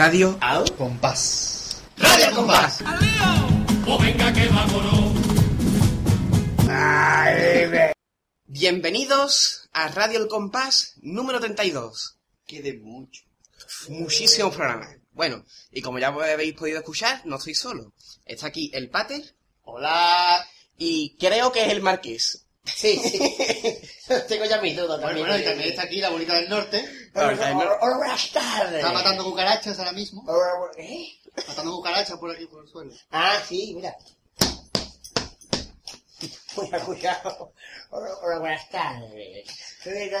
Radio Al Compás. Radio Compás. O venga que vámonos. Bienvenidos a Radio El Compás número 32. Quede mucho. Muchísimos programas. Bueno, y como ya habéis podido escuchar, no estoy solo. Está aquí el Pater Hola. y creo que es el Marqués. Sí, sí. Tengo ya mis dudas Bueno, también. bueno, y también está aquí la bonita del norte. Buenas tardes. Está matando cucarachas ahora mismo. ¿eh? Matando cucarachas por aquí, por el suelo. Ah, sí, mira. Cuidado, cuidado. Hola, hola, buenas tardes. Soy el que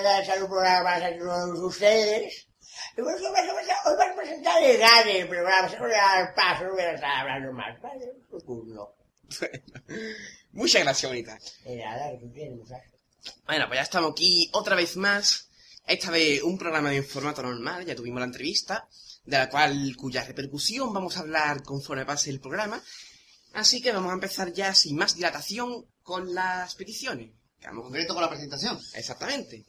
programa para todos ustedes. Y vamos a- hoy vamos a presentar programa. Se voy a dar paso, no voy a estar hablando más. Vale, por turno. Muchas gracias, bonita. De nada, que tú tienes. Bueno, pues ya estamos aquí otra vez más. Esta vez un programa en formato normal, ya tuvimos la entrevista, de la cual, cuya repercusión vamos a hablar conforme pase el programa. Así que vamos a empezar ya sin más dilatación con las peticiones. Que En vamos- concreto con la presentación. Exactamente.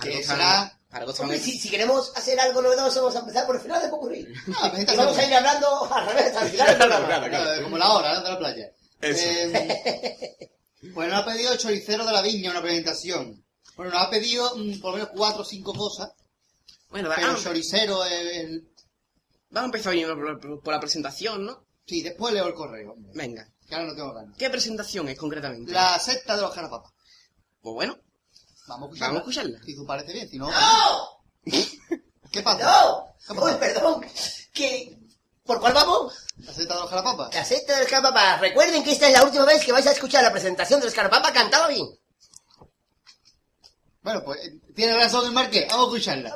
Que será- para Hombre, si, si queremos hacer algo novedoso, vamos a empezar por el final de Popurrí. Ah, Y vamos a ir hablando al revés, al final del programa. Claro, claro. Eh, Como la hora, ¿no? De la playa. Eso. Eh, pues nos ha pedido Choricero de la Viña una presentación. Bueno, nos ha pedido mm, por lo menos cuatro o cinco cosas. Bueno, va- Pero vamos, Choricero es el... vamos a empezar bien por, por- por la presentación, ¿no? Sí, después leo el correo. hombre, Venga. Que ahora no tengo ganas. ¿Qué presentación es concretamente? La secta de los carapapas. Pues bueno, Vamos a escucharla. vamos a escucharla. Si tú parece bien, si no... ¡No! ¿Qué pasa? ¡No! ¿Qué pasa? Uy, perdón. ¿Qué? ¿Por cuál vamos? ¿La secta de los carapapas? La secta del Escarpapa. Recuerden que esta es la última vez que vais a escuchar la presentación del Escarpapa cantado bien. Bueno, pues eh, tiene razón el marqués. Vamos a escucharla.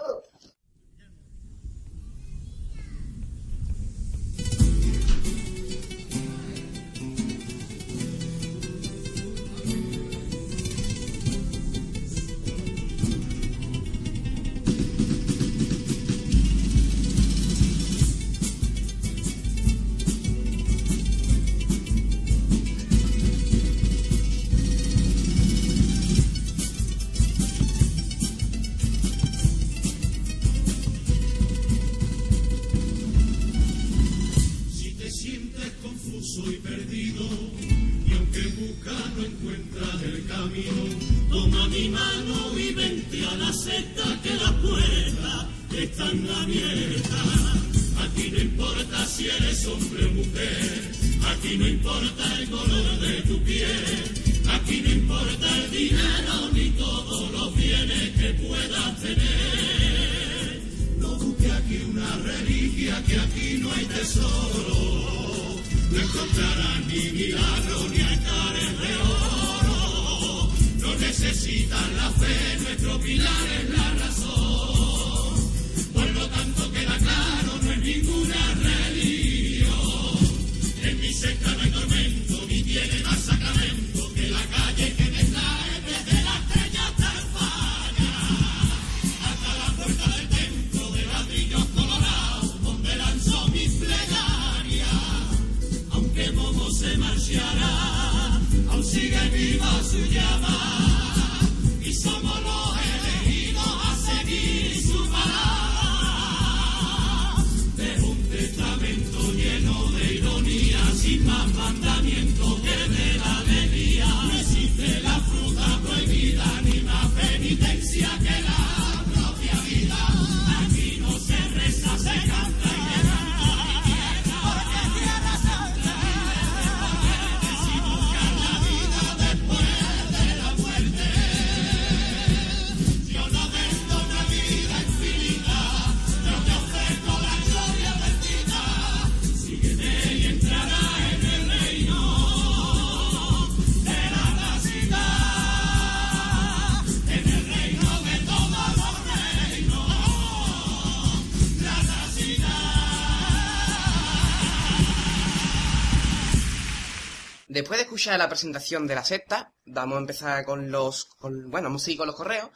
De la presentación de la secta, vamos a empezar con los... con- bueno, vamos a seguir con los correos.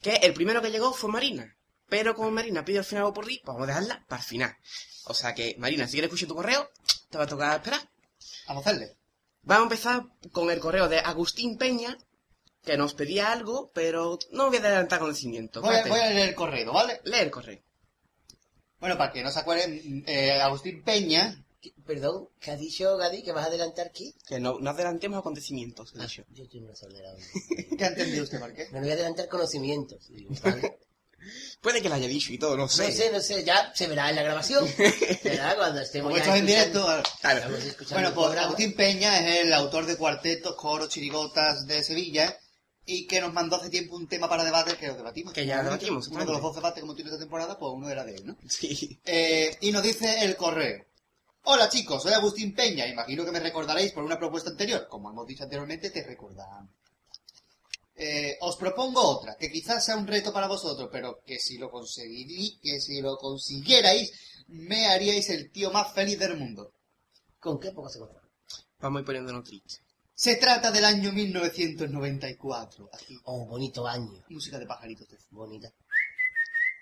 Que el primero que llegó fue Marina. Pero como Marina pide al final algo por pues vamos a dejarla para el final. O sea que, Marina, si quieres escuchar tu correo, te va a tocar esperar. Vamos a hacerle. Vamos a empezar con el correo de Agustín Peña, que nos pedía algo, pero no voy a adelantar conocimiento. Voy a, Espérate. voy a leer el correo, ¿vale? Lee el correo. Bueno, para que no se acuerden, eh, Agustín Peña, ¿Qué- Perdón, ¿qué has dicho, Gadi? ¿Que vas a adelantar qué? Que no, no adelantemos acontecimientos, he Ah, dicho. yo estoy más acelerado. ¿qué ha entendido usted, Marqués? Me voy a adelantar conocimientos. Digo, vale. Puede que lo haya dicho y todo, no sé. No sé, no sé, ya se verá en la grabación. Se verá cuando estemos ya en directo, Claro. Bueno, pues. Agustín Peña es el autor de cuartetos, coros, chirigotas de Sevilla y que nos mandó hace tiempo un tema para debate que lo debatimos. Que ya debatimos, Uno de los dos debates que hemos tenido esta temporada, pues uno era de él, ¿no? Sí. Eh, y nos dice el correo. Hola chicos, soy Agustín Peña. Imagino que me recordaréis por una propuesta anterior. Como hemos dicho anteriormente, te recordamos. Eh, os propongo otra, que quizás sea un reto para vosotros, pero que si lo conseguirí, que si lo consiguierais, me haríais el tío más feliz del mundo. ¿Con qué poco se controla? Vamos a ir poniéndonos tristes. Se trata del año 1994. Aquí, Oh, bonito año. música de pajaritos. Bonita.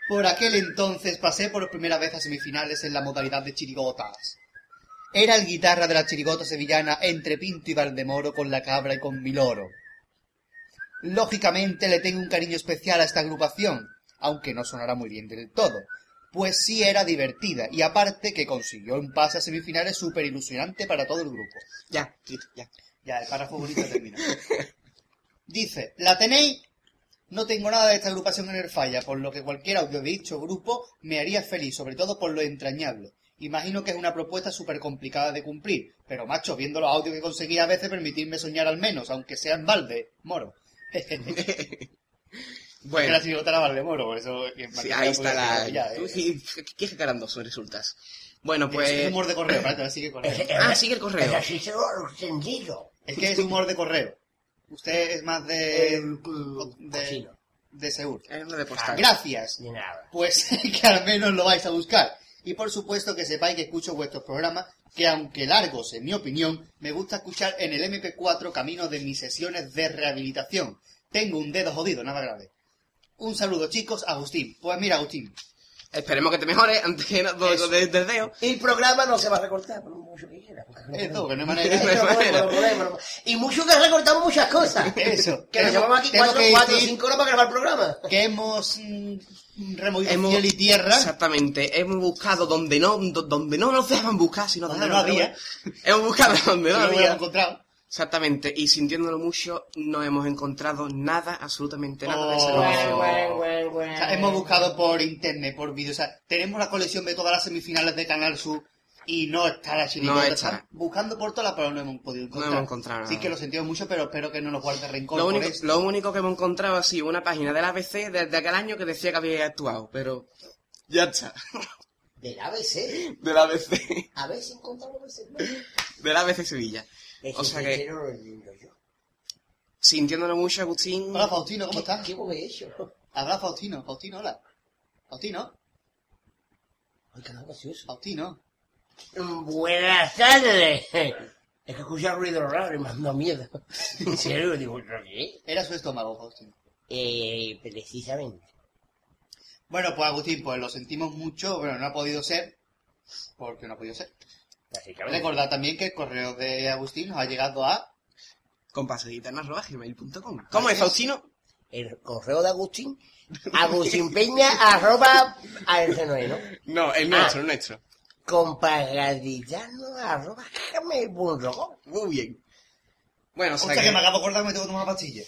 Por aquel entonces pasé por primera vez a semifinales en la modalidad de chirigotas. Era el guitarra de la chirigota sevillana entre Pinto y Valdemoro con la cabra y con Miloro. Lógicamente le tengo un cariño especial a esta agrupación, aunque no sonará muy bien del todo, pues sí era divertida y aparte que consiguió un pase a semifinales súper ilusionante para todo el grupo. Ya, ya. Ya, el párrafo bonito termina. Dice, ¿la tenéis? No tengo nada de esta agrupación en el falla, por lo que cualquier audio de dicho grupo me haría feliz, sobre todo por lo entrañable. Imagino que es una propuesta súper complicada de cumplir, pero macho, viendo los audios que conseguí a veces, permitirme soñar al menos, aunque sea en balde, moro. Bueno, la chirigota era balde moro, por eso... que sí, ahí está la... ya, eh. Sí, Qué jacarandoso resultas. Bueno, Pues... Es humor de correo, espérate, ahora sigue correo. Ah, sigue el correo. Sencillo. Es que es humor de correo. Usted es más de... El, de- de Seúl. Es lo de postal. Gracias. Ni nada. Pues que al menos lo vais a buscar. Y por supuesto que sepáis que escucho vuestros programas, que aunque largos en mi opinión, me gusta escuchar en el MP4 camino de mis sesiones de rehabilitación. Tengo un dedo jodido, nada grave. Un saludo chicos, Agustín. Pues mira, Agustín, Esperemos que te mejores antes que no, Eso. de, del dedo. El programa no se va a recortar, por mucho que quiera. eso, que no hay Eso manera. No hay manera. Y mucho que recortamos muchas cosas. Eso. Que nos llevamos aquí tengo cuatro, que cuatro o cinco horas para grabar el programa. que hemos mm, removido Hemos- cielo y tierra. Exactamente, hemos buscado donde no, do- donde no nos dejaban buscar, sino Donde no había. Hemos buscado donde no no lo hemos había. encontrado. Exactamente, y sintiéndolo mucho, no hemos encontrado nada, absolutamente nada de ese Oh. O sea, hemos buscado por internet, por vídeo. O sea, tenemos la colección de todas las semifinales de Canal Sur y no está la chirigota. No está. Buscando por todas, pero no hemos podido encontrar. hemos encontrado Sí nada. que lo sentimos mucho, pero espero que no nos guarde rencor Lo por único, esto. lo único que hemos encontrado ha sido una página del ABC de, de aquel año que decía que había actuado, pero ya está. Del ABC. Del ABC. A ver si encontramos ese. Del ABC Sevilla. O sea que- tercero lo entiendo yo. Sintiéndolo mucho, Agustín. Hola, Faustino, ¿cómo ¿Qué, estás? ¿Qué hemos hecho? Habla Faustino, Faustino, hola. Faustino, Ay, qué gracioso. Faustino. Buenas tardes. Es que escucha ruido raro y me da miedo. En serio, digo, ¿pero ¿qué? Era su estómago, Faustino. Eh, precisamente. Bueno, pues Agustín, pues lo sentimos mucho, pero no ha podido ser, porque no ha podido ser. Básicamente. Recordad también que el correo de Agustín nos ha llegado a... Compasaditanas.gmail.com ¿Cómo es, Faustino? El correo de Agustín. Agustinpeña arroba. A ese no es, ¿no? No, el nuestro, el nuestro. Compagaditano arroba gmail.com. Muy bien. Bueno, o sea Hostia, que... que me acabo de acordar que me tengo que tomar una pastilla.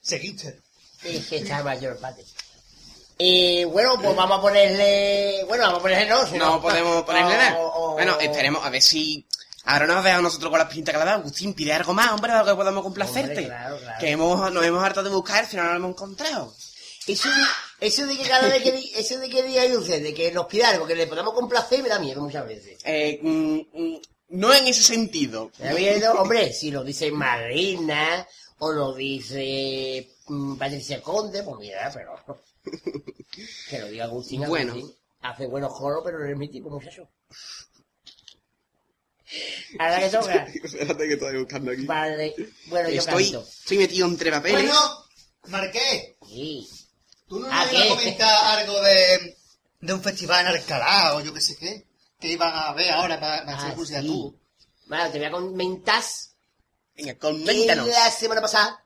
Seguí usted. Es que está mayor padre. Y bueno, pues vamos a ponerle. Bueno, vamos a ponerle no. si No podemos ponerle o- nada. o- Bueno, esperemos a ver si... Ahora nos dejado nosotros con las pintas que le ha dado. Agustín, pide algo más, hombre, algo que podamos complacerte. Hombre, claro, claro. Que hemos, nos hemos hartado de buscar, al final no lo hemos encontrado. Eso de, eso de que cada vez que, eso de que digáis usted, de que nos pida algo que le podamos complacer, me da miedo muchas veces. Eh, mm, mm, no en ese sentido. Me da miedo, hombre, si lo dice Marina o lo dice mm, Patricia Conde, pues mira, pero. Que lo diga Agustín, Bueno. Agustín. Hace buenos coros, pero no es mi tipo, muchacho. Ahora que toca. Espérate que estoy buscando aquí. Vale, bueno, yo Estoy, canto. estoy metido entre papeles. Bueno, Marqués, Sí. ¿tú no ¿A nos ibas a comentar algo de, de un festival en Alcalá o yo qué sé qué? Que iban a ver ahora para, para hacer Ah, curiosidad sí. tú. Bueno, te voy a comentar Venga, que coméntanos. la semana pasada,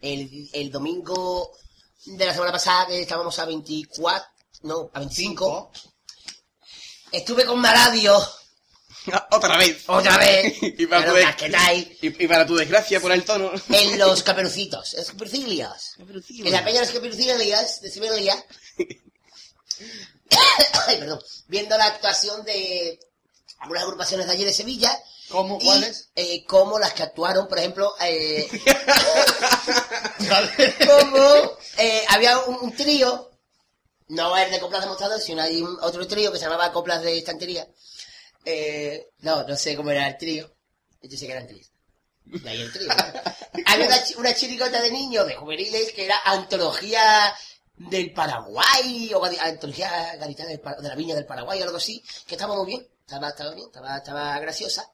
el, el domingo de la semana pasada, que estábamos a 24, no, a 25, estuve con Maradio Otra vez. otra vez, Y para casquetáis, Y, y para tu desgracia, por el tono. en los caperucitos, en los caperucilios. En la peña de los caperucilios de Siberia. Ay, perdón. Viendo la actuación de algunas agrupaciones de allí de Sevilla. ¿Cómo? ¿Cuáles? eh, como las que actuaron, por ejemplo, eh, como eh, había un, un trío, no el de coplas de mostrador, sino hay un- otro trío que se llamaba coplas de estantería. Eh, no, no sé cómo era el trío. Yo sé que eran tríos. De ahí el trío. Había una, una chiricota de niños, de juveniles, que era antología del Paraguay, o antología gaditana de la viña del Paraguay, o algo así, que estaba muy bien, estaba, estaba bien, estaba, estaba graciosa.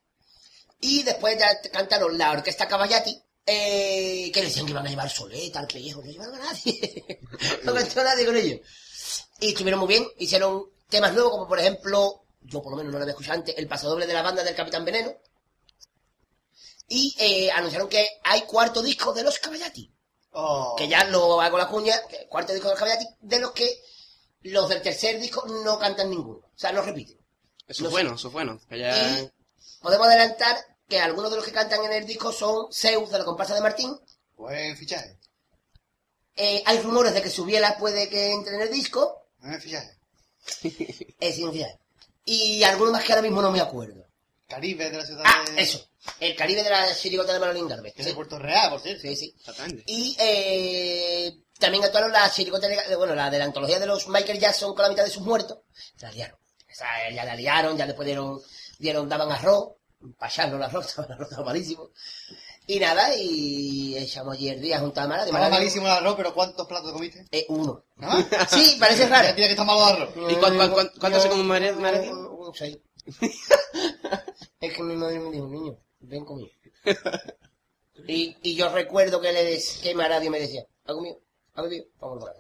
Y después ya cantaron la orquesta Caballati, eh, que decían que iban a llevar soleta al pellejo, no llevaron a nadie, no cantó nadie con ellos. Y estuvieron muy bien, hicieron temas nuevos, como por ejemplo, yo por lo menos no lo había escuchado antes, el pasodoble de la banda del Capitán Veneno. Y eh, anunciaron que hay cuarto disco de los Caballati, Oh. que ya lo hago la cuña, cuarto disco de los Caballati, de los que los del tercer disco no cantan ninguno, o sea, no repiten. Eso No es sé. bueno, eso es bueno. Que ya... Y podemos adelantar que algunos de los que cantan en el disco son Zeus de la comparsa de Martín. Buen fichaje. Eh, hay rumores de que Subiela puede que entre en el disco. Buen fichaje. Eh, sin fiar. Y algunos más que ahora mismo no me acuerdo. Caribe de la ciudad Ah, de... eso. El Caribe de la chirigota de Manolín Garbe. Es Sí, de Puerto Real, por cierto. sí. sí. Exactamente. Y eh, también actuaron la chirigota, de- bueno, la de la antología de los Michael Jackson con la mitad de sus muertos. La liaron. Esa, ya la liaron, ya después dieron, dieron daban arroz. El arroz, el arroz estaba malísimo. Y nada, y echamos ayer día junto a Mara. De Estaba malísimo el arroz, pero ¿cuántos platos comiste? Eh, uno. ¿Nada más? Sí, parece raro. Ya tiene que estar malo el arroz. ¿Y cuán- cuán- cuán- cuánto se come un mare- mare- Un seis. Es que mi madre me dijo, niño, ven conmigo. Y, y yo recuerdo que, le des- que Maradio me decía, ¿ha comido? Vamos a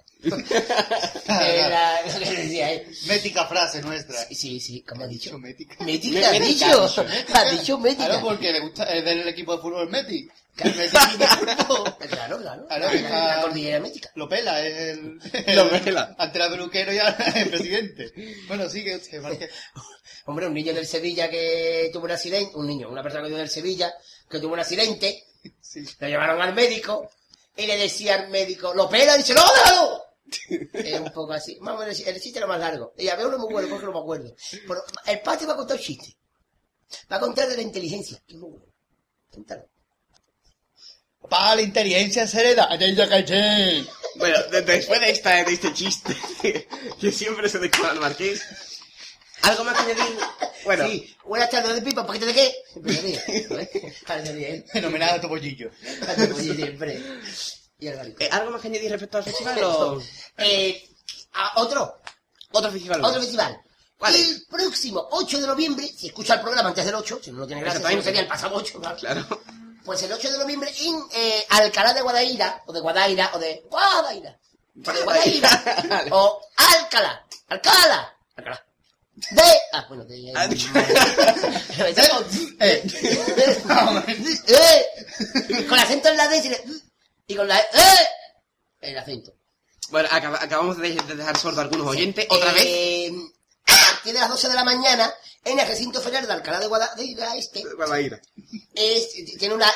Era lo que le decía él. Mética frase nuestra. Sí, sí, sí, como ha dicho. Mética. Mética, ha Mética. dicho. Ha dicho Claro, mética. porque le gusta, es del equipo de fútbol fútbol. Claro, claro. Claro, La, que la cordillera mética. Lo pela, es el... Lo pela. Ante la peluquero y ahora el presidente. Bueno, sigue usted, Marqués. Hombre, un niño del Sevilla que tuvo un accidente, un niño, una persona que vive del Sevilla, que tuvo un accidente, Sí. lo llevaron al médico y le decía al médico, ¿lo pela? Y dice, ¡no, déjalo! Es un poco así. Más o menos, el chiste era más largo. Y había uno muy bueno, porque no me acuerdo. Pero el padre va a contar un chiste. Va a contar de la inteligencia. que es muy bueno. Cuéntalo. Para la inteligencia se hereda. Bueno, de- después de, esta, de este chiste, que siempre se decora al marqués, ¿algo más que añadir? Bueno, Sí, buenas tardes de pipa, ¿un paquete de qué? Él. Fenomenal a Topollillo. Oye, siempre. Y eh, ¿algo más que añadir respecto al festival o Eh, a- otro, otro festival? otro festival. ¿Cuál es? el próximo 8 de noviembre, si escucha el programa antes del 8, si no, no tiene gracia, Exactamente. sería el pasado 8, claro. Claro. Pues el 8 de noviembre en eh, Alcalá de Guadaira, o de Guadaira, o de Guadaira, o de Guadaira, Vale. o Alcalá, Alcalá, Alcalá. De... Ah, bueno, de... Eh, con acento en la D y le- y con la... ¡Eh! El acento. Bueno, acaba- acabamos de, de dejar sordo a algunos oyentes. Otra vez. Eh, a partir de las 12 de la mañana, en el recinto ferial de Alcalá de Guadaira Este, Guadaira. es, tiene una,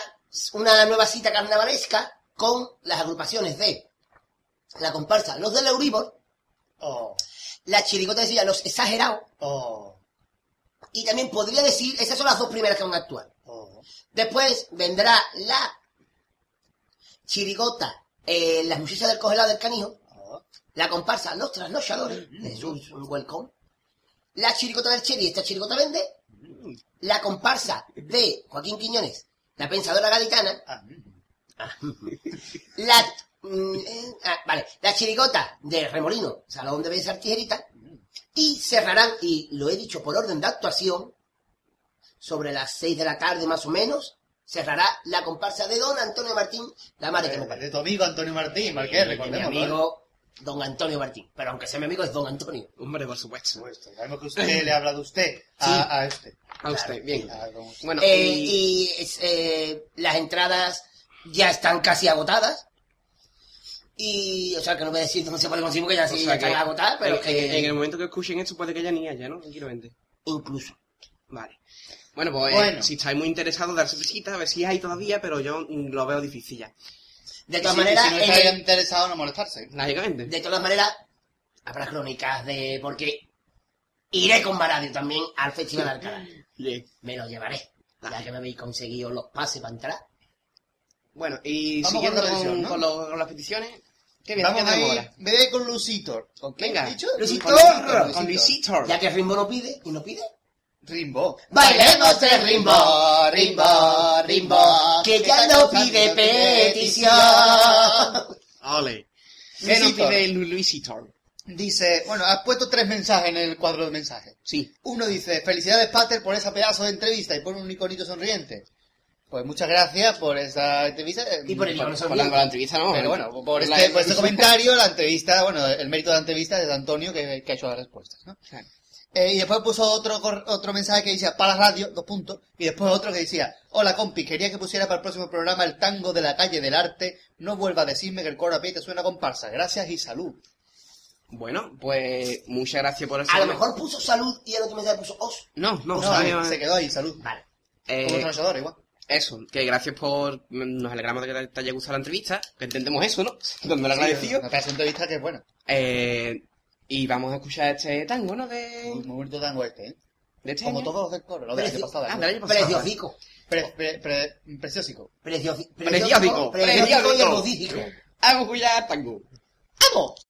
una nueva cita carnavalesca con las agrupaciones de la comparsa Los del Euribor, Oh, la chirigota decía Los Exagerados, oh, y también podría decir, esas son las dos primeras que van a actuar. oh. Después vendrá la chirigota eh, Las Muchachas del Congelado del Canijo, oh. la comparsa Los Trasnochadores, de Jesús Welcome, la chirigota del Cheri, esta chirigota vende, la comparsa de Joaquín Quiñones, la pensadora gaditana, Ah, mm. la mm, eh, ah, vale, la chirigota de Remolino, Salón de Bellas Artillería, y cerrarán, y lo he dicho por orden de actuación, sobre las seis de la tarde más o menos, cerrará la comparsa de Don Antonio Martín, la madre que me De, parió. de tu amigo Antonio Martín, Marqués, De mi recordemos. amigo Don Antonio Martín, pero aunque sea mi amigo es Don Antonio. Hombre, por supuesto. Supuesto. Sabemos que usted le habla de usted a, a este. A usted, bien. A Bueno, Eh, y... y es, eh, las entradas ya están casi agotadas. Y, o sea, que no voy a decir dónde se puede conseguir porque ya O sí sea está agotada, pero en, que... en- en el momento que escuchen esto puede que ya ni haya, ¿no? Tranquilamente. Incluso. Vale. Bueno, pues Bueno. si estáis muy interesados, darse visita, a ver si hay todavía, pero yo mm, lo veo difícil ya. De todas maneras, si no estáis el- interesados, no molestarse. Lógicamente. de todas maneras, habrá crónicas de... Porque iré con Maradio también al Festival de Alcalá. Me lo llevaré. Ya que me habéis conseguido los pases para entrar. Bueno, y Vamos siguiendo con la con, petición, ¿no? con los- con las peticiones, ¿qué bien? Vamos ¿Qué a tenemos ir, ahora? ve con Lucitor. ¿Con qué Venga, has dicho? Lucitor. Lucitor. Con. Ya que Rimbo no pide, y no pide. Rimbo. Bailemos el rimbo, rimbo, rimbo, que ya no pide petición. Ole. ¿Qué nos pide Lu- Luisitor? Dice, bueno, has puesto tres mensajes en el cuadro de mensajes. Sí. Uno dice, felicidades Pater por esa pedazo de entrevista y pone un iconito sonriente. Pues muchas gracias por esa entrevista. Y por el Por la, por la entrevista, ¿no? Pero bueno, por este, por este comentario, la entrevista, bueno, el mérito de la entrevista es de Antonio que, que ha hecho las respuestas, ¿no? Claro. Eh, y después puso otro cor- otro mensaje que decía, para la radio, dos puntos, y después otro que decía, hola compi, quería que pusiera para el próximo programa el tango de la calle del arte, no vuelva a decirme que el coro a pie te suena comparsa, gracias y salud. Bueno, pues muchas gracias por eso. A lo mejor puso salud y el otro mensaje puso os. No, no, No, se quedó ahí, salud. Vale. eh, Como igual. Eso, que gracias por... Nos alegramos de que te haya gustado la entrevista, que entendemos eso, ¿no? Donde lo agradecido. Una pedazo de entrevista que es buena. Eh, y vamos a escuchar este tango, ¿no? De, Muy, muy bonito tango este, ¿eh? de este Como año. todos los del coro, lo del año pasado. Ah, año pasado. Preciosico. Pre- pre- pre- preciosico. Preciosico. Preciosico. Preciosico Preciosico. Vamos a escuchar tango. ¡Vamos!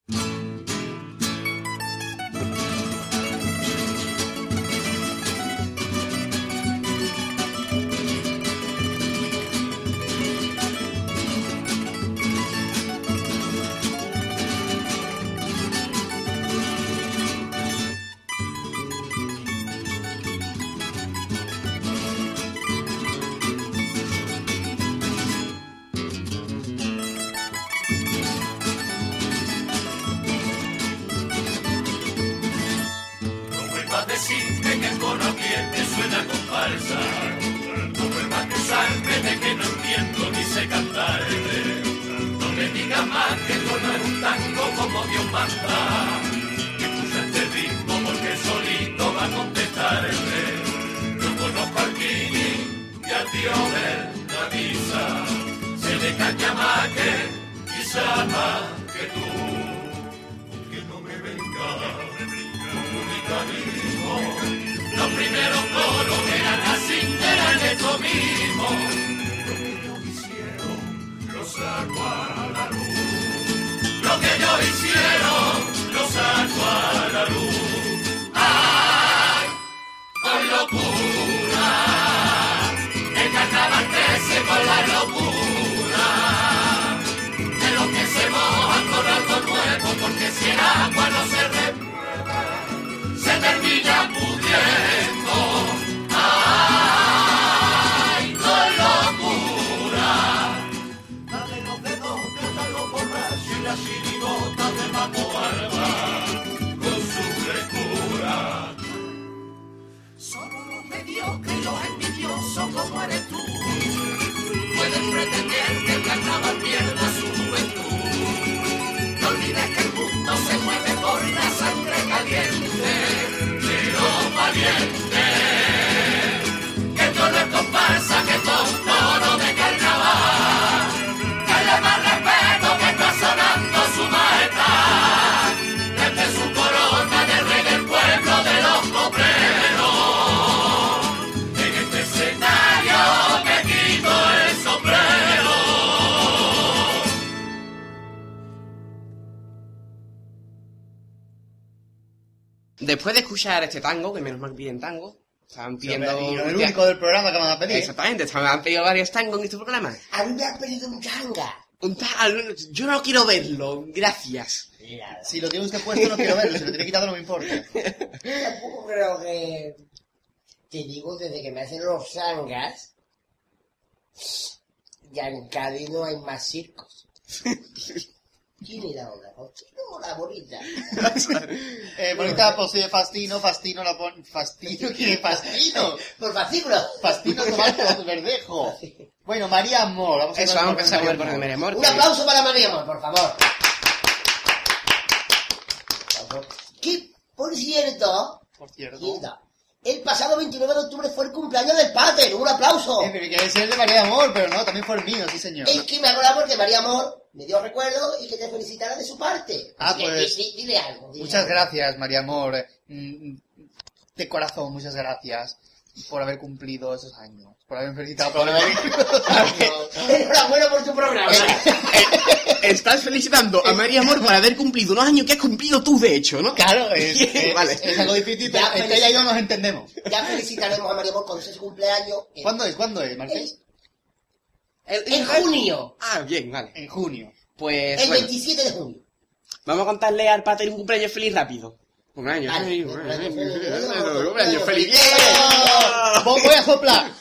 Escuchar este tango, que menos mal piden tango, estaban pidiendo... El único del programa que me van a pedir. Exactamente, estaban, han pedido varios tangos en este programa. A mí me han pedido un tanga. Un tal, yo no quiero verlo, gracias. Mira, Si lo tiene usted puesto no quiero verlo, si lo tiene quitado no me importa. tampoco creo que... Te digo, desde que me hacen los zangas, ya en Cádiz no hay más circos. ¿Quién era una No, la bonita. Eh, bonita posee Fastino, Fastino la pone... Fastino, ¿quién es Fastino? Por fascículo. Fastino tomate verdejo. Bueno, María Amor. Vamos a Eso, vamos a empezar con el María Amor. Un aplauso para María Amor, por favor. Que, por cierto, Por cierto. El pasado 29 de octubre fue el cumpleaños del Pater. Un aplauso. Eh, pero que debe ser el de María Amor, pero no, también fue el mío, sí señor. Es que me acordaba porque María Amor me dio recuerdo y que te felicitara de su parte. Ah, pues, di- di- dile algo. dile Muchas algo. gracias, María Amor. Eh, mm, De corazón, muchas gracias por haber cumplido esos años. Por haberme felicitado por haber Enhorabuena por tu programa. Estás felicitando a María Amor por haber cumplido unos años que has cumplido tú, de hecho, ¿no? Claro, es, es- Vale. es algo difícil, Ya, pero pero- ella y yo nos entendemos. Ya felicitaremos a María Amor cuando sea su cumpleaños. ¿Cuándo es? ¿Cuándo es, Marqués? El- en junio. Ah, bien, vale. En junio. Pues El bueno, 27 de junio. vamos a contarle al pater un cumpleaños feliz rápido. Un año Vale, un año feliz, feliz. ¡Yeah! Voy a soplar.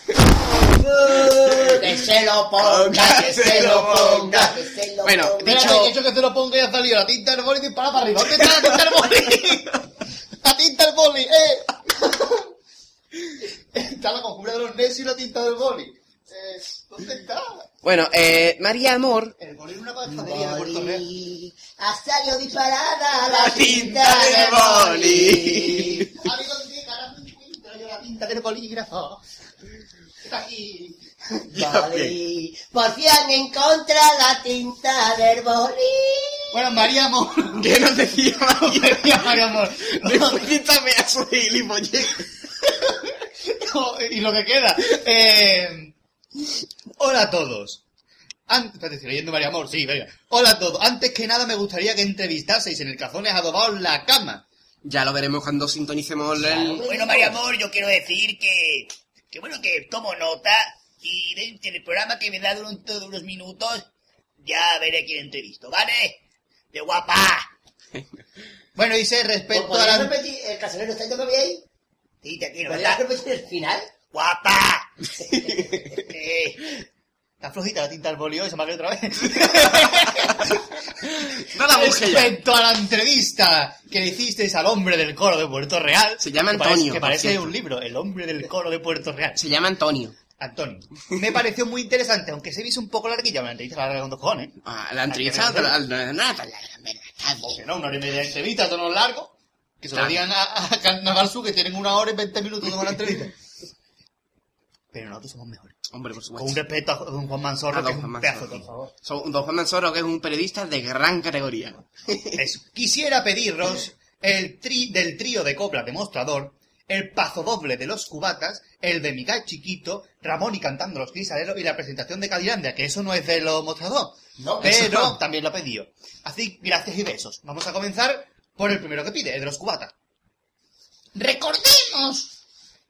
Que se lo ponga, que se lo ponga, que se lo Bueno, ponga. Espérate, Dicho- hecho que se lo ponga y ha salido la tinta del boli y dispara para arriba. ¿Dónde está la tinta del boli? La tinta del boli, eh. Está la conjura de los necios y la tinta del boli. Eh, ¿Dónde está? Bueno, eh, María Amor, El boli en una panadería de Puerto ha salido disparada la La tinta tinta de boli. boli. Amigo, diga, ahora me encuentro yo la tinta del bolígrafo. Está aquí. Boli, por fin encontra la tinta del boli. Bueno, María Amor. ¿qué nos decía María? María Amor. Felicítame a su gilipollez. y lo que queda. Eh, hola a todos. Antes, espérate, estoy leyendo María Amor, sí, venga. Hola a todos. Antes que nada me gustaría que entrevistaseis en el Cazones Adobados la cama. Ya lo veremos cuando sintonicemos el... Bueno, María Amor, yo quiero decir que, que bueno, que tomo nota y de- en el programa que me da durante unos minutos ya veré quién entrevisto, ¿vale? De guapa. Bueno, dice respecto a ¿Podrías la... repetir el casanero está todavía ahí? Sí, te quiero, ¿Podrías ¿verdad? repetir el final? ¡Guapa! Está flojita la tinta del bolio, se me ha caído otra vez. No la. Respecto a la entrevista que le hicisteis al hombre del coro de Puerto Real. Se llama que parece- Antonio, Que parece un libro, El hombre del coro de Puerto Real. Se llama Antonio. Antonio. Me pareció muy interesante, aunque se visto un poco larguilla, una entrevista larga con dos cojones. Ah, la entrevista... Hay que al- al- al- nada, la- la- la- Porque no, una hora y media de entrevista, tono largo. Que se lo digan a, a Carnaval Sur que tienen una hora y 20 minutos de una entrevista. Pero nosotros somos mejores. Hombre, por Con un supuesto. respeto a don Juan Manzorro, A que es un pedazo Manzorro. de favor. Son don Juan Mansoro, que es un periodista de gran categoría. Eso. Quisiera pediros el tri del trío de copla demostrador, el paso doble de los cubatas, el de Miguel Chiquito, Ramón y cantando los crisaleros y la presentación de Cadilandia, que eso no es de los mostrador. No, pero eso no. también lo ha pedido. Así, gracias y besos. Vamos a comenzar por el primero que pide, el de los cubatas. Recordemos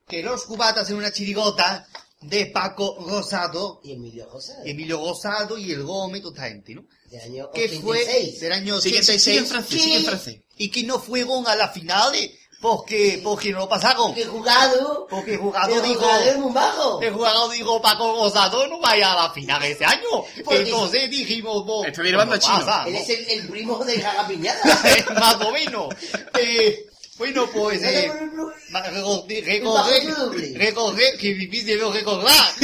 que los cubatas en una chirigota de Paco Rosado, Y Emilio José. Emilio Gozado y el Gómez, toda esta gente, ¿no? Del año que fue 86. del año Sigue, 86 sigue en francés, sigue en que- francés. y que no fueron a la final porque porque no lo pasaron Que jugado. porque El dijo jugador es muy bajo. el jugador dijo Paco Rosado no vaya a la final este año Porque- entonces dijimos no, Estoy derivando no chino. pasa, Él ¿no? es el, el primo de Jagapiñada. más o menos eh, bueno pues eh, que difícil recordar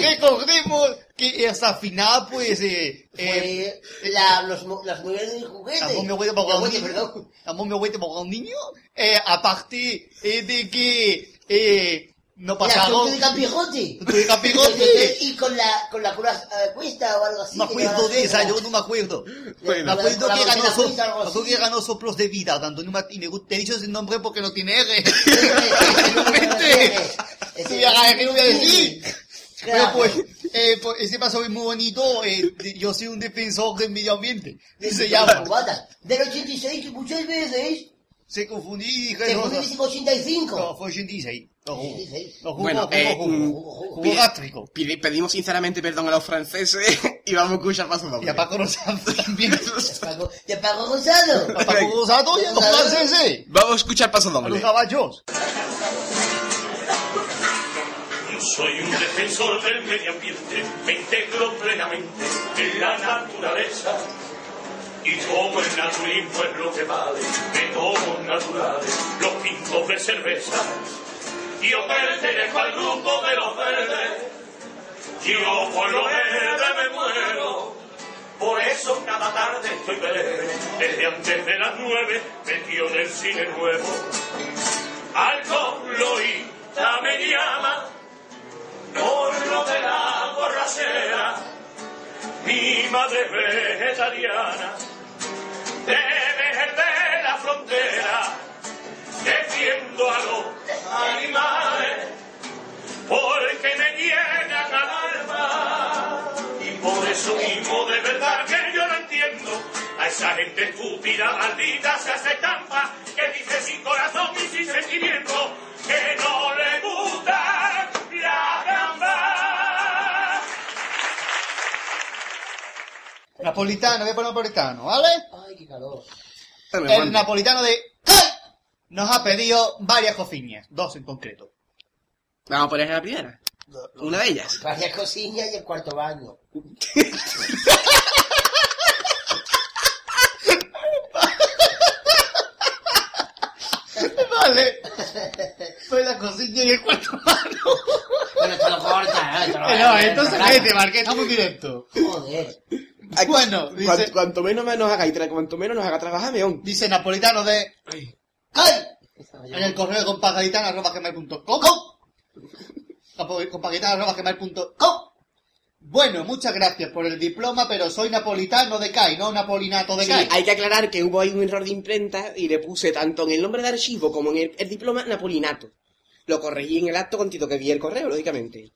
recordemos que esa final pues eh, eh, la, los, las mujeres juguete. Amor para un niño. perdón. Amor mi abuelo para un niño. Eh, aparte eh, de que eh, no La pasaron. suerte de Campijote. Tú de Campijote. Y con la, con la cura eh, cuesta o algo así. No me acuerdo de esa, yo no me acuerdo. Bueno, me acuerdo que ganó, so- algo me acuerdo que ganó soplos de vida, Antonio Martínez. Te he dicho ese nombre porque no tiene R. Ese- Tú ya sabes qué voy a decir. Pero pues, eh, pues, ese paso es muy bonito. eh, yo soy un defensor del medio ambiente. Y se llama. Del 86, que muchas veces Se confundí y dije, se no, no, en 85. no, fue 86. No jugó. 86. No jugó, Bueno, jugó, eh, gástrico. Pedimos sinceramente perdón a los franceses y vamos a escuchar paso doble. Y a Paco Rosado también. Pago- Te pago Gonzalo. A Paco Rosado y a los franceses. Vamos a escuchar paso A los doble. caballos. Soy un defensor del medio ambiente, me integro plenamente en la naturaleza. Y como el naturismo es lo que vale, me tomo naturales los pintos de cerveza. Yo pertenezco al grupo de los verdes, Yo por lo verde me muero. Por eso cada tarde estoy verde. Desde antes de las nueve metido en el cine nuevo. Algo Loita me llama por lo de la borrachera. Mi madre vegetariana. Debe de la frontera. Defiendo a los animales porque me llegan al alma. Y por eso mismo de verdad que yo no entiendo a esa gente estúpida, maldita, se hace trampa, que dice sin corazón y sin sentimiento, que no le gusta la gamba. Napolitano, voy a poner napolitano, ¿vale? Ay, qué calor. El napolitano de ¡Ay! Nos ha pedido varias cocinas, dos en concreto. Vamos a poner la primera. Una de ellas. Varias cosillas y el cuarto baño. Vale. Fue la cocina y el cuarto mano. Bueno, esto lo corta, ¿eh? Esto lo No, esto se mete, Marqués, estamos directo. Joder. Bueno, Cuanto, dice, cuanto menos nos haga y tra- cuanto menos nos haga trabajar, meón. dice napolitano de ¡Ay! En el correo compagaitano.gmail.com compagaitano.gmail.com Bueno, muchas gracias por el diploma, pero soy napolitano de CAI, no napolinato de Sí, CAI. hay que aclarar que hubo ahí un error de imprenta y le puse tanto en el nombre de archivo como en el, el diploma napolinato. Lo corregí en el acto contigo que vi el correo, lógicamente.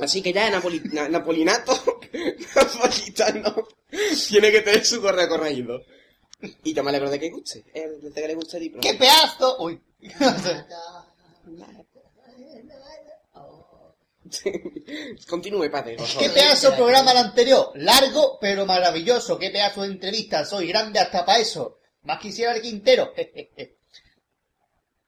Así que ya Napoli- na- napolinato, napolitano, tiene que tener su correo corregido. Y yo me alegro de que guste, eh, de que le guste el. ¡Qué pedazo! Uy. Continúe, padre, por ¡Qué pedazo de programa el anterior! Largo, pero maravilloso. ¡Qué pedazo de entrevista! Soy grande hasta para eso. Más quisiera el Quintero.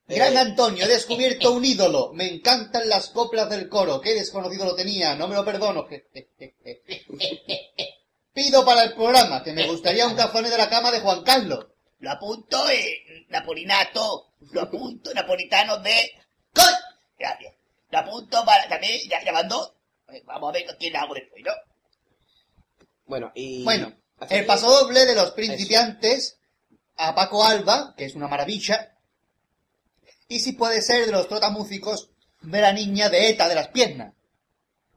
Gran Antonio, he descubierto un ídolo. Me encantan las coplas del coro. Qué desconocido lo tenía. No me lo perdono. Pido para el programa que me gustaría un cafone de la cama de Juan Carlos. Lo apunto, eh, napolinato. Lo apunto, napolitano de... ¡Coy! Gracias. Lo apunto para también, ya, llamando... eh, Vamos a ver con quién hago después, ¿no? Bueno, y... Bueno, el paso doble de los principiantes a Paco Alba, que es una maravilla. Y si puede ser de los trotamúsicos de la niña de ETA de las piernas.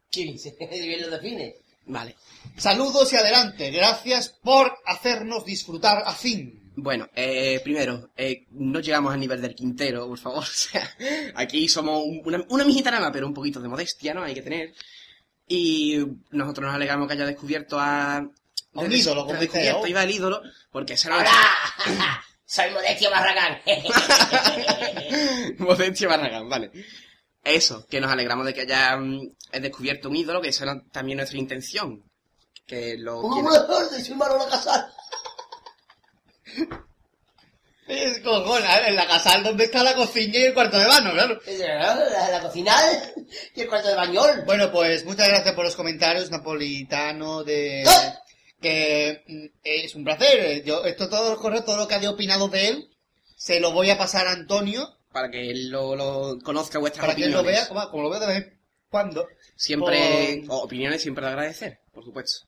¿Quién? Bien lo define. Vale. Saludos y adelante. Gracias por hacernos disfrutar a fin. Bueno, eh, primero, eh, no llegamos al nivel del Quintero, por favor. O sea, aquí somos un- una, una mijita nada más, pero un poquito de modestia, ¿no? Hay que tener. Y nosotros nos alegramos que haya descubierto a... A un ídolo, como descubierto, iba el ídolo, porque esa era ¡Hola! Soy Modestia Barragán. Modestia Barragán, vale. Eso, que nos alegramos de que haya mm, descubierto un ídolo, que esa era también nuestra intención. Que lo... Mejor de su hermano la casal. Es cojona, en la casal donde está la cocina y el cuarto de baño, claro. La, la cocinal y el cuarto de bañol. Bueno, pues muchas gracias por los comentarios, napolitano de... ¡Ah! Que mm, es un placer. Yo, esto todo lo correcto, todo lo que haya opinado de él, se lo voy a pasar a Antonio Para que él lo, lo conozca vuestras para que él lo opiniones. vea, como, lo veo de vez en cuando. Siempre, Por- opiniones siempre de agradecer, por supuesto.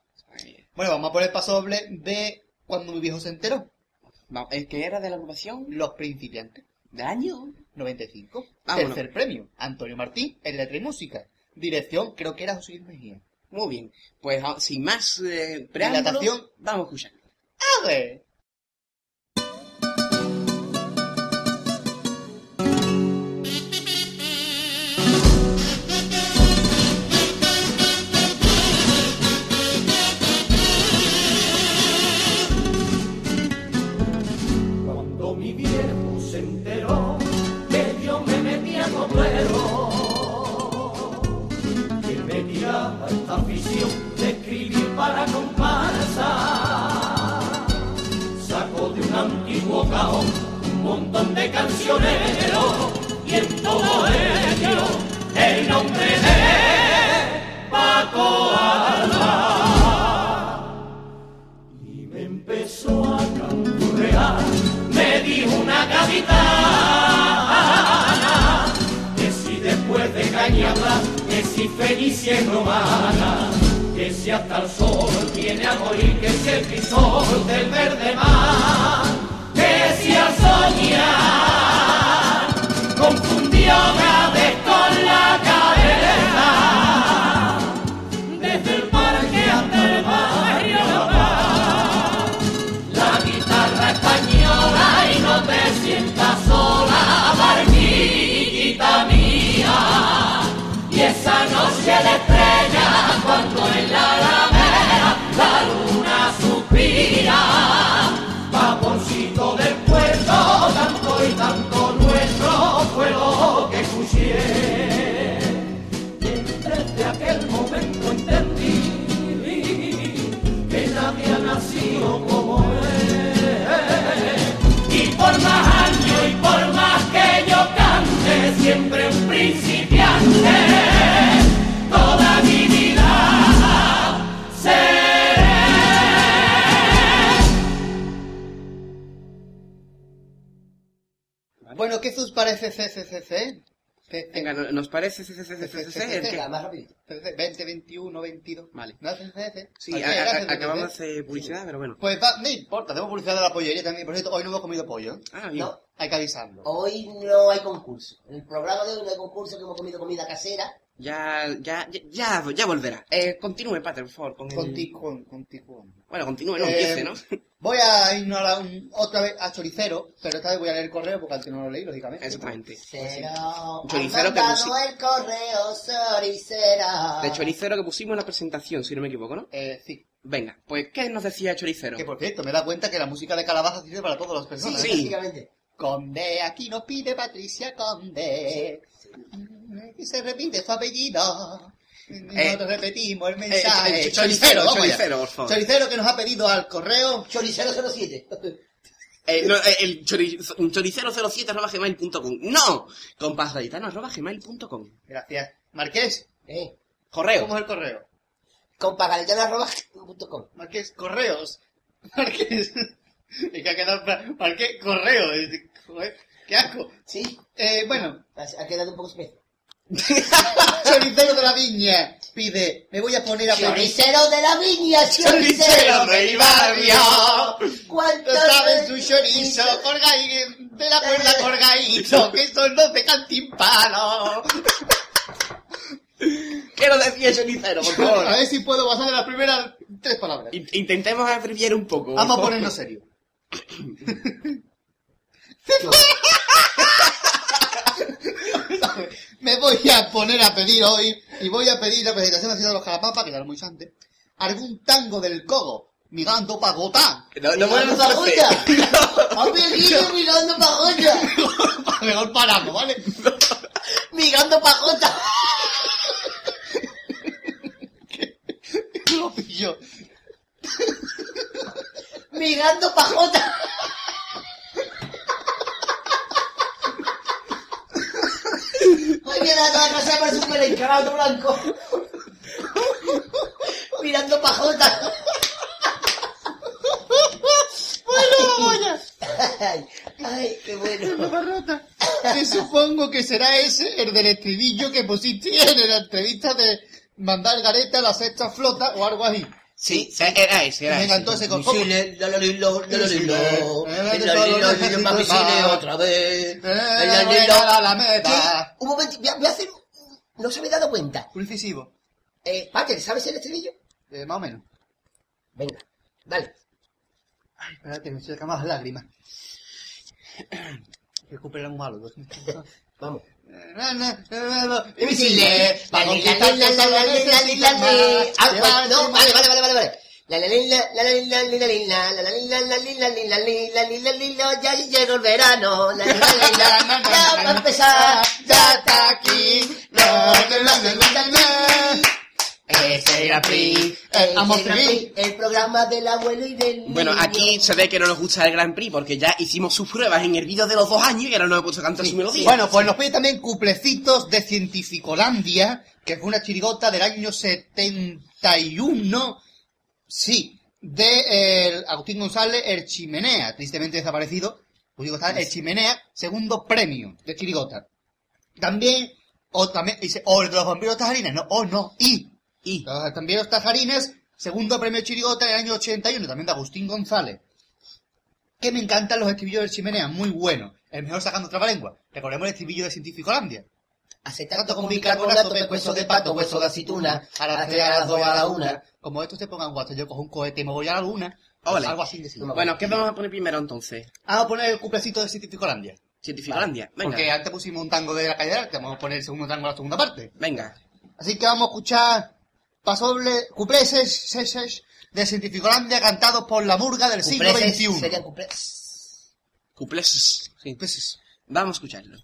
Bueno, vamos a poner el paso doble de cuando mi viejo se enteró. vamos, ¿El que era de la agrupación? Los principiantes. ¿Del año? 95. Vámonos. Tercer premio. Antonio Martín en letra y música. Dirección, creo que era José Luis Mejía. Muy bien. Pues ah, sin más eh, vamos a escuchar. A ver. Montón de cancioneros y en todo ello el nombre de Paco Alba y me empezó a canturrear, me dijo una capitana, que si después de cañabla, que si Fenicia es romana, que si hasta el sol viene a morir, que si el crisol del verde mar, confundió CCCC? Venga, ¿no- ¿nos parece Venga, más rápido. 20, 21, 22. Vale. ¿No hacen CCC? Sí, acabamos de hacer publicidad, pero bueno. Pues no importa, hacemos publicidad de la pollería también. Por cierto, hoy no hemos comido pollo. ¿eh? Ah, bien. Hay que avisarlo. hoy no hay concurso. En el programa de hoy no hay concurso, que hemos comido comida casera. Ya, ya, ya, ya, volverá. Eh, continúe, Pater, por favor. Con el- Con Tijuana, con Tijuana. Bueno, continúe, no Eh, empiece, ¿no? Voy a un- otra vez a Choricero, pero esta vez voy a leer el correo porque antes no lo leí, lógicamente. Exactamente. Cero. Choricero que Han pusi- mandado el correo, choricera. De choricero que pusimos en la presentación, si no me equivoco, ¿no? Eh, sí. Venga, pues, ¿qué nos decía choricero? Que por cierto, me da cuenta que la música de Calabaza sirve para todas las Sí, personas. Sí. efectivamente. Conde, aquí nos pide Patricia Conde. Que se repite su apellido. Eh, Nosotros repetimos el eh, mensaje. eh, choricero, vamos choricero, por favor. Choricero que nos ha pedido al correo. Choricero 07. Eh, no, eh, el chori- choricero07 arroba gmail.com. ¡No! Compasgaditano arroba gmail.com. Gracias. Marqués, eh. Correo. ¿cómo es el correo? Compagaletana.com. Marqués, correos. Marqués. Es que ha quedado. Marqués, correo. Es de- joder, ¡Qué asco! Sí, Eh, bueno, ha quedado un poco espeso. Choricero de la Viña pide, me voy a poner a. Choricero de la viña, Choricero choricero del barrio. ¿Cuánto No sabes su chorizo, colgadito, de la cuerda colgadito, que son 12 cantimpalos. ¿Qué nos decía choricero, por favor? A ver si puedo basar en las primeras tres palabras. In- Intentemos abreviar un poco. Vamos a ponernos serios. Me voy a poner a pedir hoy, y voy a pedir la presentación haciendo los calapapas, que ya lo muy antes, algún tango del cogo, mirando pagotá. No, no Mirando podemos hacer. Ha pedido mirando pagota. Mejor paramos, ¿vale? Mirando pagota. Lo pillo. Mirando pajota. Hoy viene a toda casa por súper encarado blanco. Mirando pajota. Bueno, Ay, ay, qué bueno. Barrota. Que supongo que será ese el del estribillo que pusiste en la entrevista de mandar gareta a la sexta flota o algo así. Sí, era ese, era Venga, ese. entonces con Misiles, lololilo, lololilo, lololilo, más misiles otra vez. Eh, Lololilo. la. ¿Qué? Un momento, voy a, hacer... un- No se me he dado cuenta. Un incisivo. Eh, Pater, ¿sabes el estribillo? Eh, más o menos. Venga, dale. Ay, espérate, me saca más lágrimas. Recuperar un malo. Vamos. Misiles, la la la la la. Ah, no, vale, vale, vale, vale, vale. La la li, la la li, la li, la li, la la la li, la la li, la li, la li, la li, la li, la, ya llegó el verano. La la li, la, ya va a empezar, ya está aquí. La la la la la la. Ese Prix, Eh, ese Amos Grand Prix. El programa del abuelo y del Bueno, niño. aquí se ve que no nos gusta el Grand Prix porque ya hicimos sus pruebas en el vídeo de los dos años y ahora no hemos puesto a cantar su melodía. Bueno, pues nos pide también cuplecitos de Cientificolandia, que fue una chirigota del año 71. Sí, de eh, Agustín González, El Chimenea, tristemente desaparecido. Agustín González, El Chimenea, segundo premio de chirigota. También O también, dice, o el de los bomberos tajarines, no, o no, y. Y. Los bomberos tajarines, segundo premio Chirigota del año 81, también de Agustín González. Que me encantan los estribillos del chimenea, muy bueno. El mejor sacando otra lengua. Recordemos el estribillo de Científico Holandia. Acetato con bicarbonato, hueso de pato, hueso de aceituna, a las tres, a las dos, a la una. Como estos te pongan guasto, yo cojo un cohete y me voy a la luna. Ole. Algo así de. Bueno, ¿qué vamos a poner primero entonces? Vamos a poner el cuplecito de Científico Holandia. Cientificolandia. Venga. Porque antes pusimos un tango de la calle del arte, vamos a poner el segundo tango a la segunda parte. Venga. Así que vamos a escuchar pasoble, cupleses seses de Cientificolandia cantados por la murga del siglo Cumpleses, XXI. Serían. Cupleses. Sí. Cupleses. Vamos a escucharlo.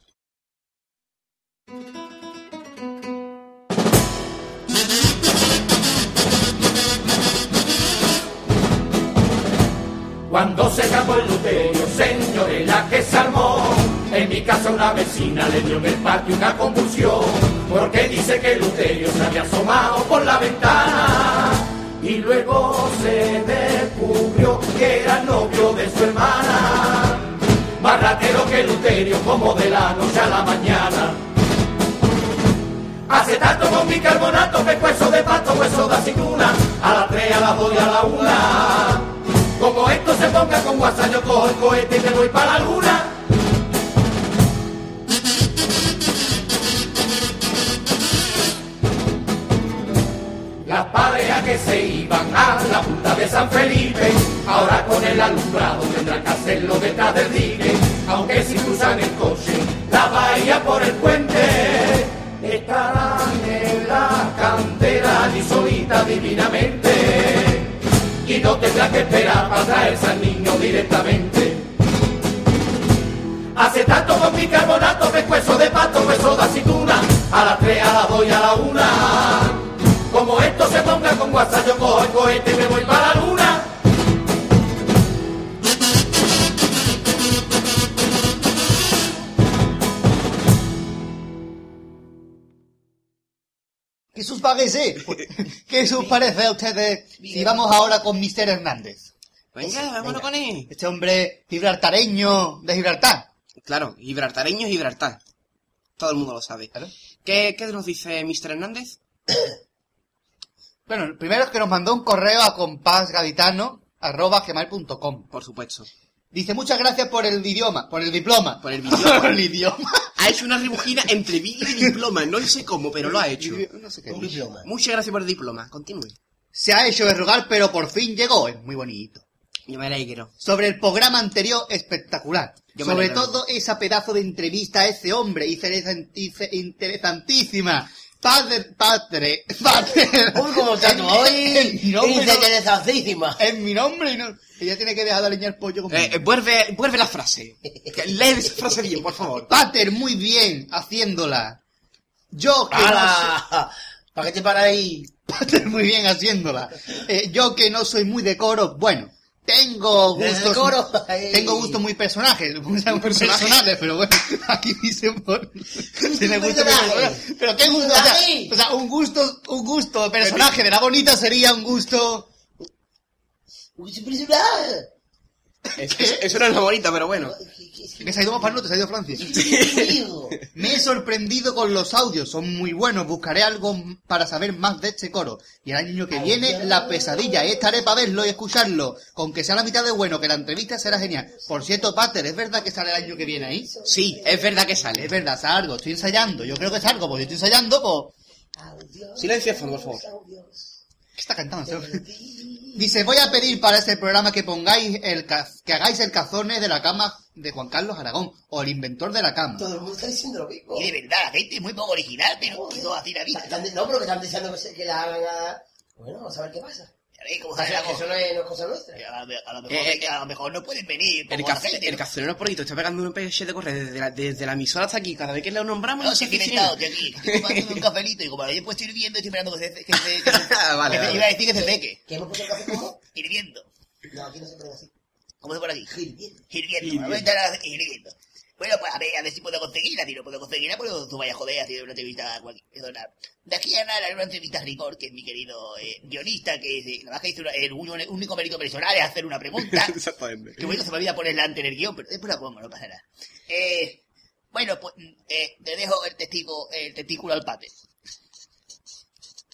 Cuando se acabó el luterio, señores, la que se armó. En mi casa una vecina le dio en el patio una convulsión, porque dice que luterio se había asomado por la ventana. Y luego se descubrió que era el novio de su hermana. Más ratero que luterio, como de la noche a la mañana. Acetato con bicarbonato, pescuezo de pato, hueso de aceituna, a las tres, a las dos y a la una. Como esto se ponga con WhatsApp, yo cojo el cohete y me voy para la luna. Las parejas que se iban a la punta de San Felipe, ahora con el alumbrado tendrán que hacerlo detrás del dique, aunque si cruzan el coche, la bahía por el puente, estarán en la cantera y divinamente y no tendrá que esperar para traerse al niño directamente. Acetato con bicarbonato, pescuezo de pato, hueso de aceituna, a las 3, a las 2 y a la 1. Como esto se ponga con WhatsApp, yo cojo el cohete y me voy para la luna. ¿Qué sus parece? ¿Qué sus parece a ustedes si vamos ahora con Mister Hernández? Venga, vámonos con él. Este hombre gibraltareño de Gibraltar. Claro, gibraltareño es Gibraltar. Todo el mundo lo sabe. Claro. ¿Qué, qué nos dice Mr. Hernández? Bueno, el primero es que nos mandó un correo a compásgaditano arroba gmail.com. Por supuesto. Dice, muchas gracias por el idioma, por el diploma. Por el idioma. Por el idioma. Ha hecho una rebujina entre vídeo y diploma. No sé cómo, pero lo ha hecho. No sé qué. Un diploma. Muchas gracias por el diploma. Continúe. Se ha hecho de rogar, pero por fin llegó. Es muy bonito. Yo me alegro. Sobre el programa anterior, espectacular. Yo Sobre todo esa pedazo de entrevista a ese hombre, interesantísima. Padre, padre, padre. Uy, como mi- hoy. nombre, Dice que eres alcísima. en mi nombre y no. Ella tiene que dejar de alinear pollo conmigo. Eh, eh, vuelve, vuelve la frase. Lee esa frase bien, por favor. Pater, muy bien, haciéndola. Yo que no. ¿Para qué te paras ahí? Pater, muy bien haciéndola. Eh, yo que no soy muy de coro, bueno, tengo ¿De gustos, coro? Tengo gustos muy personajes, muy personales, pero bueno, aquí dice por, tiene gusto Personaje. pero qué gusto, o sea, Personaje. o sea, un gusto, un gusto personaje de la bonita sería un gusto, Uy, es personal. Es- es- eso no es lo bonito, pero bueno. ¿Qué- qué- qué- que se ha ido más para el norte, se ha ido a Francia. Me he sorprendido con los audios, son muy buenos. Buscaré algo para saber más de este coro. Y el año que viene, la pesadilla. Estaré para verlo y escucharlo. Con que sea la mitad de bueno, que la entrevista será genial. Por cierto, Pater, ¿es verdad que sale el año que viene ahí? Sí, es verdad que sale. Es verdad, salgo, estoy ensayando. Yo creo que salgo, porque estoy ensayando, pues. Silencio por favor. ¿Qué está cantando? Dice, voy a pedir para este programa que pongáis el que hagáis el cazone de la cama de Juan Carlos Aragón, o el inventor de la cama. Todo el mundo está diciendo lo mismo. Y de verdad, la gente es muy poco original, pero quedó así la vida. Están- No, pero que están diciendo que, se- que la hagan a... Bueno, vamos a ver qué pasa. Ya veis cómo O sea, sale la que eso no es, no es cosa nuestra. A lo, a lo mejor, Eh, eh, a lo mejor no pueden venir. El, caz- gente, el ¿no? ahí te está pegando un peche de correr desde la, desde la emisora hasta aquí. Cada vez que lo nombramos, No, no si sé he qué inventado, tío, aquí. Estoy tomándome un cafelito y como lo después estoy hirviendo, estoy esperando que se, que se, que se- vale, que se- vale. iba a decir que se seque. ¿Que hemos puesto el café como? Hirviendo. No, aquí no se pone así. ¿Cómo se pone aquí? Hirviendo. Hirviendo. Hirviendo. Bueno, pues a ver, a ver si puedo conseguirla. Si no puedo conseguirla, pues tú vayas a joder haciendo una entrevista a cualquier. De aquí a nada, una entrevista a Rigor, que es mi querido eh, guionista, que es, eh, la que hizo una- el un- único mérito personal es hacer una pregunta. Exactamente. Que bueno, se me olvida ponerla antes en el guion, pero después la pongo, no pasa nada. Eh, Bueno, pues eh, te dejo el testigo, el testículo al pate.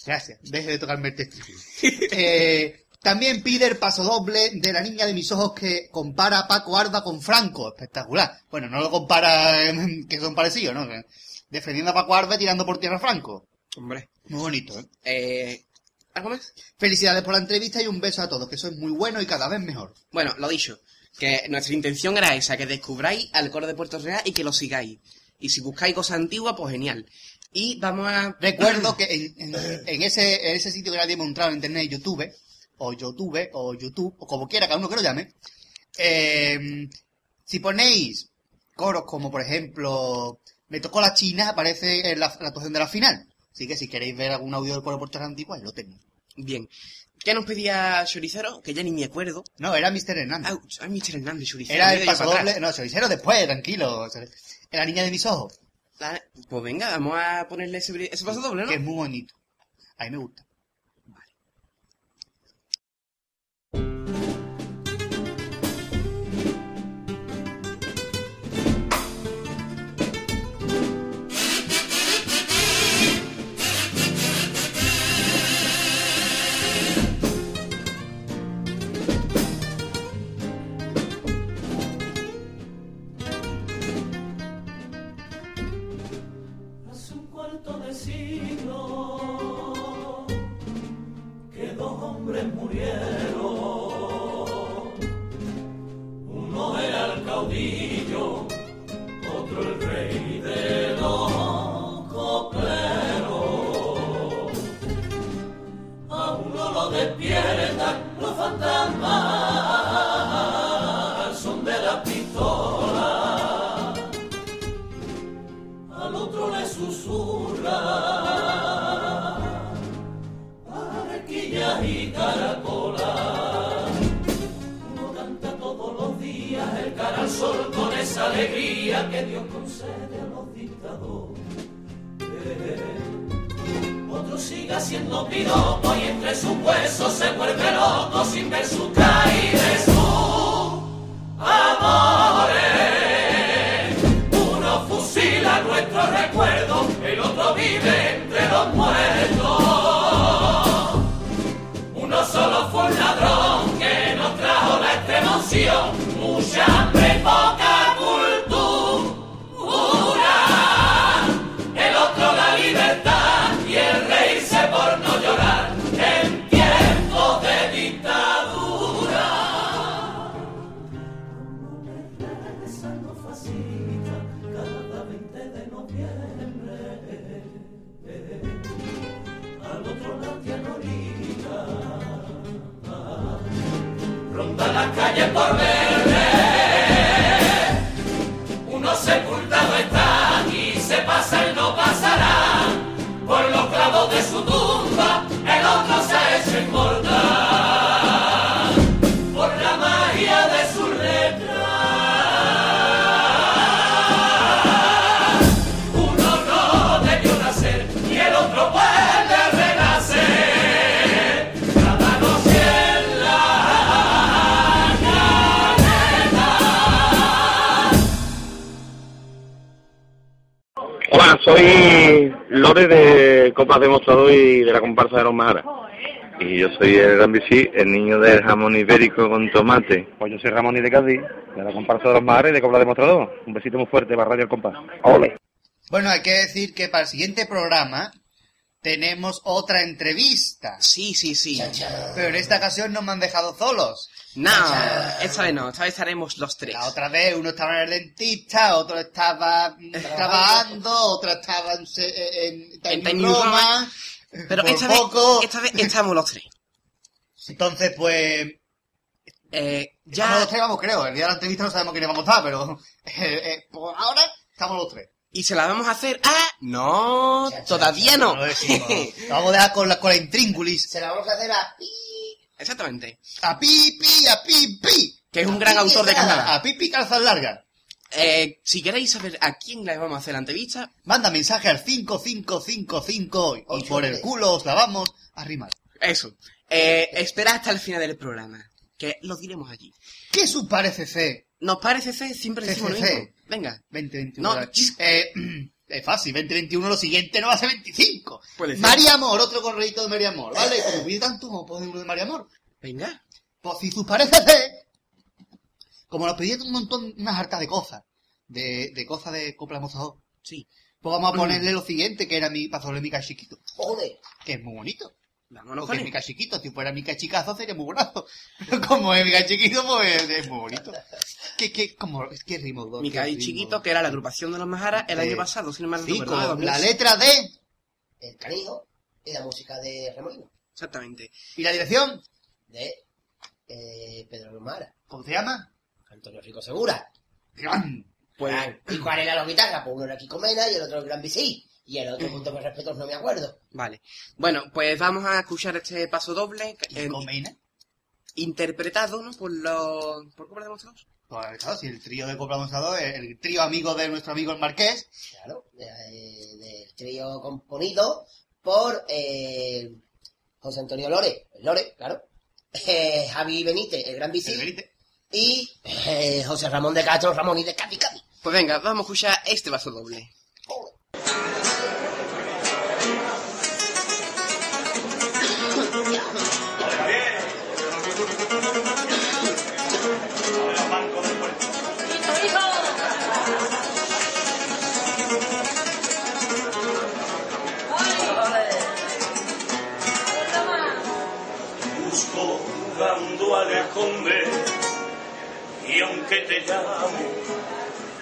Gracias, deje de tocarme el testículo. Eh, también pide el paso doble de la niña de mis ojos que compara a Paco Arda con Franco. Espectacular. Bueno, no lo compara que son parecidos, ¿no? Defendiendo a Paco Arda y tirando por tierra a Franco. Hombre. Muy bonito, ¿eh? Eh, ¿Algo más? Felicidades por la entrevista y un beso a todos, que sois muy buenos y cada vez mejor. Bueno, lo dicho, que nuestra intención era esa, que descubráis al coro de Puerto Real y que lo sigáis. Y si buscáis cosas antiguas, pues genial. Y vamos a... Recuerdo que en, en- en ese, en ese sitio que nadie ha mostrado en internet, YouTube, o YouTube, o YouTube, o como quiera, cada uno que lo llame, eh, si ponéis coros como, por ejemplo, Me tocó la China, aparece en la, la actuación de la final. Así que si queréis ver algún audio del coro Real antiguo, ahí lo tenéis. Bien. ¿Qué nos pedía Choricero? Que ya ni me acuerdo. No, era Mr. Hernández. Ah, Mr. Hernández, Choricero. Era el ido yo paso para doble. atrás. No, Choricero después, tranquilo. La niña de mis ojos, Vale, Pues venga, vamos a ponerle ese, ese paso doble, ¿no? que es muy bonito. A mí me gusta. Soy el Gran Bici, el niño del jamón ibérico con tomate. Pues yo soy Ramón y de Cádiz, de la comparsa de los mares y de Cobra Demostrador. Un besito muy fuerte para Radio El Compás. Ole. Bueno, hay que decir que para el siguiente programa tenemos otra entrevista. Sí, sí, sí. Pero en esta ocasión no me han dejado solos. No, esta vez no, esta vez estaremos los tres. La otra vez uno estaba en el dentista, otro estaba trabajando, otro estaba en, se- en, En Time Time Roma. Pero esta vez, esta vez estamos los tres. Entonces, pues, Eh, ya ya, los tres vamos, creo. El día de la entrevista no sabemos quiénes vamos a estar, pero eh, eh, por ahora estamos los tres. ¿y se la vamos a hacer? Ah, no, todavía no. No lo decimos. Lo vamos a dejar con la, con la intríngulis. Se la vamos a hacer a pi. Exactamente. A pi, pi, a pi, pi. Que es un gran autor de Canadá. A pi, pi, calzas largas. Eh, si queréis saber a quién le vamos a hacer la entrevista, Manda mensaje al 5555 y por el culo os la vamos a rimar. eso. Eh, espera hasta el final del programa, que lo diremos allí. ¿Qué os parece, C? Nos parece C, siempre decimos lo mismo. Venga. 2021. No. Eh, es fácil, 2021 lo siguiente no va a ser 25. Puede ser. María Amor, otro correíto de María Amor, ¿vale? Como pide tanto, como puede uno de María Amor. Venga. Pues si sus parece C, como nos pedían un montón, unas hartas de cosas, de, de cosas de Copla Mozador, Sí. pues vamos a ponerle lo siguiente, que era mi pasoble mi cachiquito, Joder. que es muy bonito. Vámonos Porque con es mi cachiquito, si fuera mi cachicazo sería muy bonito. Pero como es mi cachiquito, pues es muy bonito. ¿Qué, qué, como, qué ritmo? dos, Mi que era la agrupación de los Majaras el año pasado, sin embargo. Sí, con la 2006. letra D El canijo y la música de Remolino. Exactamente. y la dirección, De eh, Pedro Lumara. ¿cómo se llama? Antonio Rico Segura. Gran. Pues. ¿Y cuál era la guitarra? Pues uno era Kiko Mena y el otro el Gran Bici. Y el otro, punto de respeto, no me acuerdo. vale. Bueno, pues vamos a escuchar este paso doble, eh, interpretado, ¿no? Por los... ¿Por cómo lo demostramos? Pues claro, si el trío de Copla Monstrador, el trío amigo de nuestro amigo el Marqués, Claro. de- Del trío componido por eh, José Antonio Lore. El Lore, claro. Eh, Javi Benítez, el Gran Bici. el. Y eh, José Ramón de Castro, Ramón y de Capi Capi. Pues venga, vamos a escuchar este paso doble.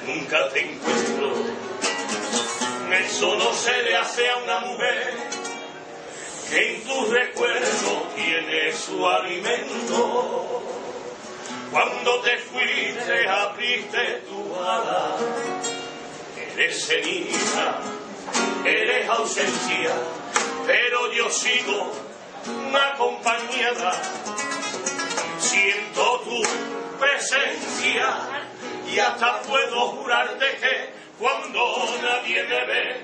Nunca te encuentro eso no se le hace a una mujer que en tu recuerdo tiene su alimento. Cuando te fuiste abriste tu ala. Eres ceniza eres ausencia pero yo sigo acompañada. Siento tu presencia y hasta puedo jurarte que cuando nadie me ve,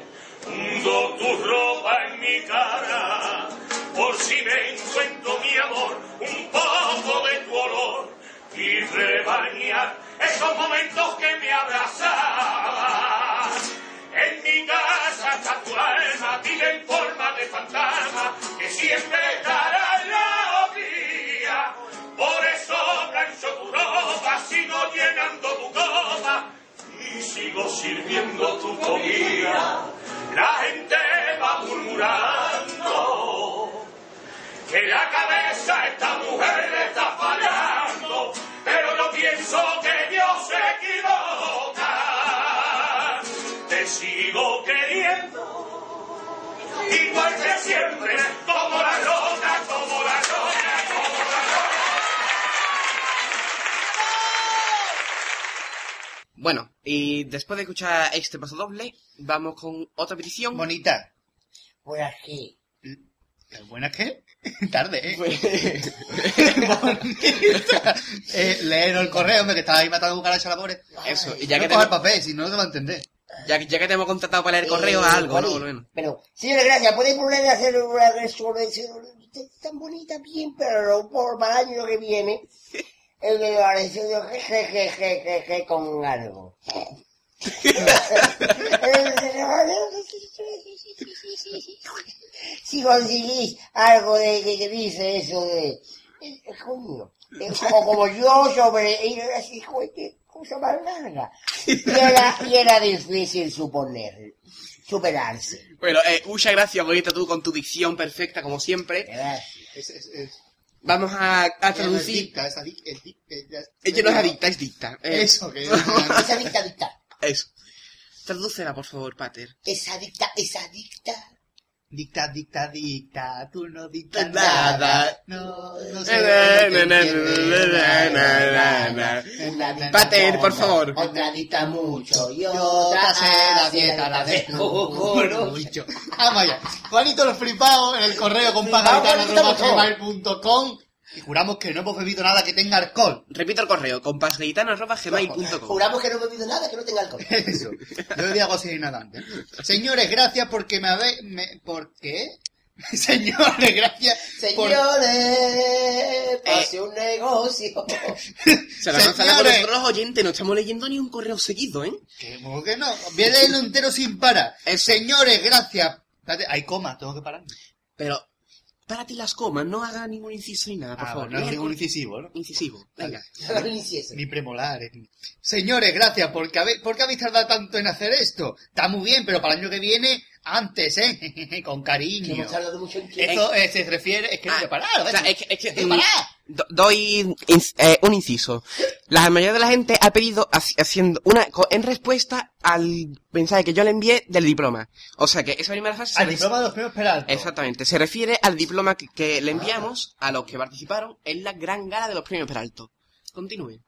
hundo tu ropa en mi cara. Por si me encuentro mi amor, un poco de tu olor y rebañar sirviendo tu comida. La gente va murmurando que la cabeza esta mujer le está fallando, pero yo pienso que Dios se equivoca. Te sigo queriendo, igual que siempre, y después de escuchar este paso doble, vamos con otra petición. bonita. Pues así. ¿Qué buena que? Tarde, ¿eh? Pues- Bonita. eh léenos el correo, hombre, que estaba ahí matando cucaracha a la pobre. Eso, y Ya que, que coger te, papel, si no, no te va a entender. ya, que- ya que te hemos contratado para leer correo, Eh, algo, ¿no? Menos. Pero, señora, gracias. ¿Puede poner a hacer una resurrección tan bonita bien, pero por para el año que viene? El de la resurrección jejejejeje con algo. si conseguís algo de que, que dice eso de coño, eh, como, yo sobre ella así cosa más larga y era, y era difícil suponer superarse Bueno, eh, muchas gracias, bonita, tú con tu dicción perfecta, como siempre. Gracias. Es, es, es, Vamos a, a ella no es traducir. dicta, es adic- es ella es- Ella no es adicta, es dicta. Eso, que esa dicta dicta Eso. Tradúcela, por favor, Pater. esa dicta esa dicta Dicta, dicta, dicta, tú no dictas Nada. nada. No, no sé. Pater, por favor. otra dicta mucho y Yo otra pasé la dieta, la de culo. mucho. Vamos allá. Juanito los flipados en el correo con Flipao, com y juramos que no hemos bebido nada que tenga alcohol. Repito el correo, compasgaitano.gmail.com juramos que no he bebido nada que no tenga alcohol Eso. Yo bebía algo así nada antes. Señores, gracias porque me habéis... Me, ¿Por qué? Señores, gracias. por- Señores, pase un negocio. Se la lanzan por Señores. nosotros los oyentes, no estamos leyendo ni un correo seguido, ¿eh? Que, ¿cómo que no? Voy a leerlo entero sin parar. Eso. Señores, gracias. Espérate, hay coma, tengo que parar. Pero, párate las comas, no haga ningún inciso ni nada, por Ah, favor. no ningún incisivo, ¿no? incisivo. Venga. No. Ni premolares. ni- Señores, gracias. ¿Por qué, habéis, ¿Por qué habéis tardado tanto en hacer esto? Está muy bien, pero para el año que viene, antes, ¿eh? Con cariño. hemos tardado mucho en que... Esto eh, se refiere... Es que no Ah, voy a parar, o sea, ¿ves? es que, es que, ¡Que parar! Do- doy eh, un inciso. La mayoría de la gente ha pedido haci- haciendo una co- en respuesta al mensaje que yo le envié del diploma. O sea que esa primera fase se Al diploma de los premios Peralta. Exactamente, se refiere al diploma que, que le enviamos a los que participaron en la gran gala de los premios Peralto. Continúe.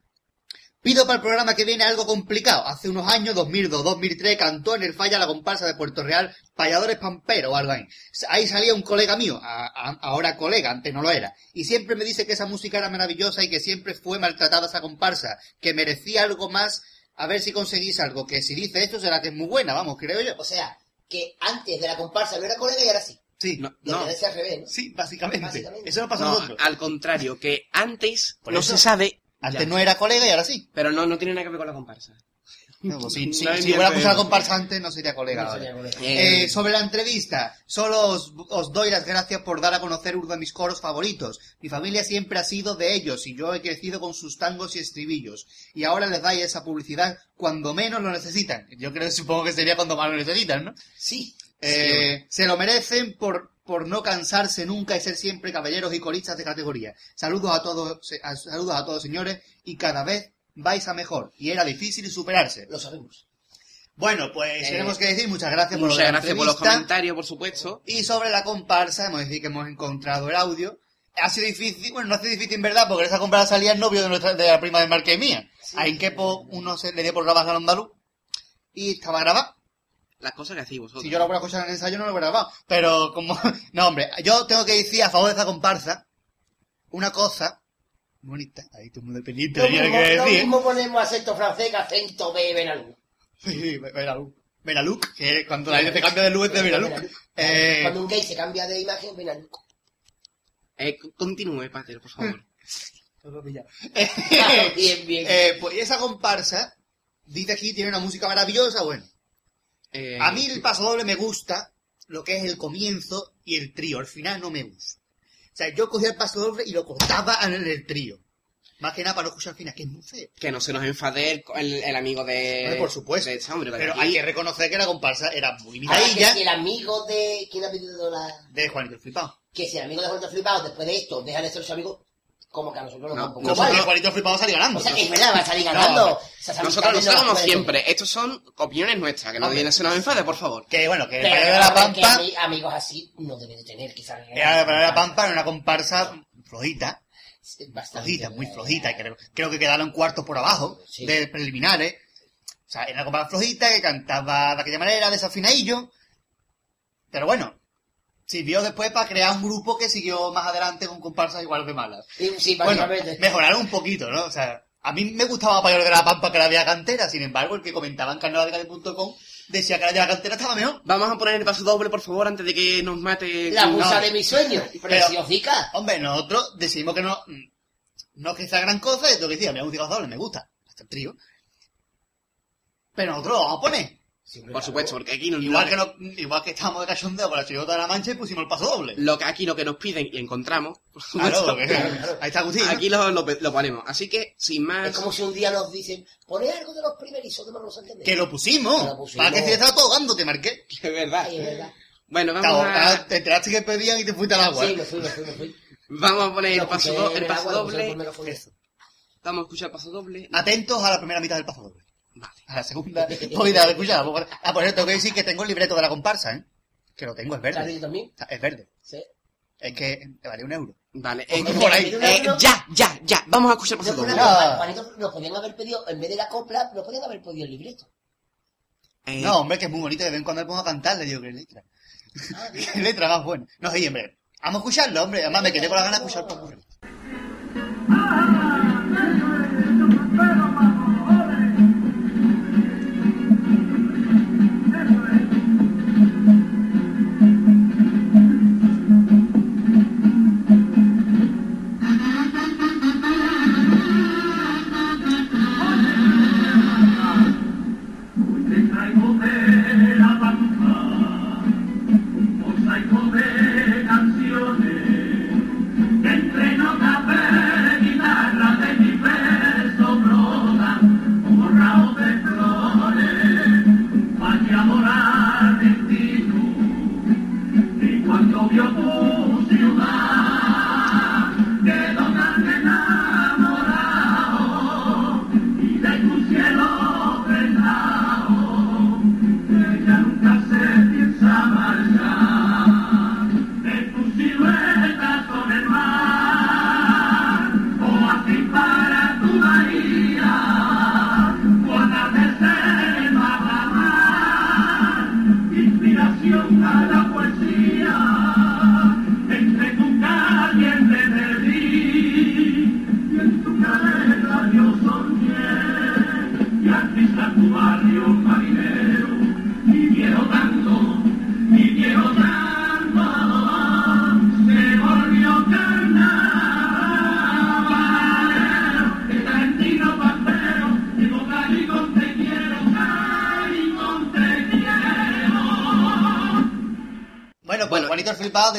Pido para el programa que viene algo complicado. Hace unos años, 2002-2003, cantó en el falla la comparsa de Puerto Real, Payadores Pampero o algo ahí. Ahí salía un colega mío, a- a- ahora colega, antes no lo era, y siempre me dice que esa música era maravillosa y que siempre fue maltratada esa comparsa, que merecía algo más, a ver si conseguís algo, que si dice esto será que es muy buena, vamos, creo yo. O sea, que antes de la comparsa no era colega y ahora sí. Sí, No, no, de ser al revés, ¿no? sí, básicamente. Básicamente. Eso no pasa a no, nosotros. al contrario, que antes no eso. se sabe, Antes ya. no era colega y ahora sí. pero no, no tiene nada que ver con la comparsa. No, pues si, si- No hay si ni hubiera el puesto la peor. comparsa antes no sería colega No sería colega. Eh, Eh, sobre la entrevista, solo os, os doy las gracias por dar a conocer uno de mis coros favoritos. Mi familia siempre ha sido de ellos y yo he crecido con sus tangos y estribillos. Y ahora les dais esa publicidad cuando menos lo necesitan. Yo creo, supongo que sería cuando más lo necesitan, ¿no? Sí. Eh, se lo merecen por, por no cansarse nunca y ser siempre caballeros y coristas de categoría. Saludos a todos, a- saludos a todos señores y cada vez vais a mejor. Y era difícil superarse. Lo sabemos. Bueno, pues Eh, tenemos que decir muchas gracias por lo de Muchas gracias por los comentarios, por supuesto. Y sobre la comparsa, hemos decir que hemos encontrado el audio. Ha sido difícil, bueno, no ha sido difícil en verdad, porque en esa comparsa salía el novio de, nuestra, de la prima de Marque y mía. A Inquepo uno se le dio por grabar al andaluz y estaba grabado. Las cosas que hacéis vosotros. Si yo lo hubiera escuchado en el ensayo, no lo hubiera grabado. Pero como... No, hombre, yo tengo que decir a favor de esa comparsa una cosa... Bonita, ahí todo el mundo pendiente, Lo mismo, que lo decir. mismo ponemos acento francés que acento B Benalú. Sí, Benalú. Benalú, que cuando la gente se cambia de luz es de Benalú. Eh, Cuando un gay se cambia de imagen, Benalú. Eh, continúe, Pater, por favor. bien, bien. Eh, pues esa comparsa, dice aquí, tiene una música maravillosa, bueno. Eh, A mí el paso doble me gusta lo que es el comienzo y el trío, al final no me gusta. O sea, yo cogía el paso doble y lo cortaba en el trío. Más que nada para no escuchar al final, que es muy feo. Que no se nos enfade el, el- el amigo de... Hombre, por supuesto. de ese hombre, Pero aquí- hay que reconocer que la comparsa era muy que miradilla si el amigo de... ¿Quién ha pedido la...? de Juanito el Flipado. Que si el amigo de Juanito Flipado después de esto deja de ser su amigo, como que a nosotros nos No, da un poco Como igual. que Juanito el Flipado salió ganando. O sea, que es verdad, va a salir ganando. no. Nosotros, nosotros como puede siempre, estos son opiniones nuestras, que no, no se nos enfade, por favor. Que bueno, que el Pero, de la que Pampa... ami- amigos así no debe de tener, quizás. Era el Payo de la Pampa era una comparsa flojita. Bastante. flojita, muy flojita. Creo, creo que quedaron cuartos por abajo Sí. de preliminares. O sea, era una comparsa flojita que cantaba de aquella manera, desafinadillo. Pero bueno, sirvió después para crear un grupo que siguió más adelante con comparsas igual de malas. Sí, sí, Bueno, básicamente. mejoraron un poquito, ¿no? O sea, a mí me gustaba Payor de la Pampa que la había cantera, sin embargo, el que comentaba en carnavaldecalle.com decía que la de la cantera estaba mejor. Vamos a poner el paso doble, por favor, antes de que nos mate... La musa no. de mis sueños. Preciosica. Hombre, nosotros decimos que no, no es que sea gran cosa, esto que decía, me doble, me gusta, hasta el trío. Pero nosotros lo vamos a poner. Por supuesto, porque aquí no, Igual no- que, no, igual que estábamos de cachondeo con la chirigota de la mancha y pusimos el paso doble. lo que aquí lo que nos piden y encontramos, Claro, que- ahí está Agustín. ¿no? aquí lo, lo, lo ponemos. Así que, sin más... Es como si un día nos dicen, poné algo de los primerizos. Que lo pusimos. Que lo pusimos. Para que se estaba todo dando, te marqué. Es verdad. Ay, es verdad. Bueno, vamos a, Te enteraste que pedían y te fuiste al agua. Sí, me fui, me fui, me fui. vamos a poner el paso, do- el el paso agua, lo puse doble. Vamos a escuchar el paso doble. Atentos a la primera mitad del paso doble. Vale. A la segunda, voy a escuchar. Ah, por eso tengo que decir que tengo el libreto de la comparsa, ¿eh? Que lo tengo, es ¿Estás verde. yo también? Es verde. Sí. Es que te vale un euro. Vale. eh, Por ahí. eh, ya, ya, ya. Vamos a escuchar el No, No. Juanito, nos podían haber pedido, en vez de la copla, nos podían haber pedido el libreto. Eh, No, hombre, que es muy bonito. De vez en cuando le pongo a cantar, le digo que letra. Ah. Qué letra más buena. No, sí, hombre. Vamos a escucharlo, hombre. Además me quedé con la gana de escuchar por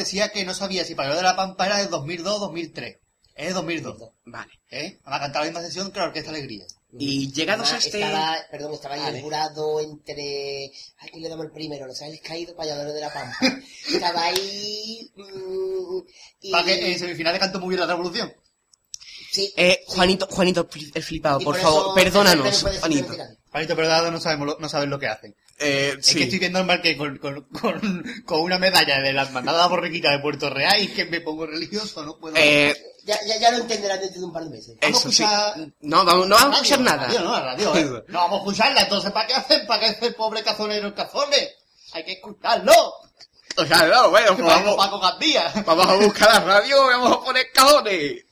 decía que no sabía si Pañuelo de la Pampa era de 2002 o 2003. Es de 2002. Vale. ¿Eh? Además cantaba la misma sesión que la Orquesta Alegría. Y llegados a este... Estaba, perdón, estaba ahí Vale. el jurado entre... Ay, ¿quién le damos el primero? Los Ángeles Caídos, Payadores de la Pampa. estaba ahí... mm, y... Para que en semifinales cantó muy bien la revolución. Sí. Eh, Juanito, Juanito el flipado, Y por por favor, perdónanos, Juanito. pero dado no, sabemos lo- no saben lo que hacen. Eh, Es sí. que estoy viendo al Marqués con, con, con, con una medalla de la hermandad borriquita de Puerto Real y que me pongo religioso, no puedo... Eh, Ya, ya, ya lo entenderán dentro de un par de meses. Vamos a eso sí. escuchar- No, vamos, no vamos a escuchar nada. Radio, no, radio, ¿eh? No vamos a escucharla, entonces ¿para qué hacer? ¿Para qué hacer pobre cazonero en cazones? Hay que escucharlo. O sea, no, bueno, pues vamos, Paco Gandía. vamos a buscar la radio y vamos a poner cajones.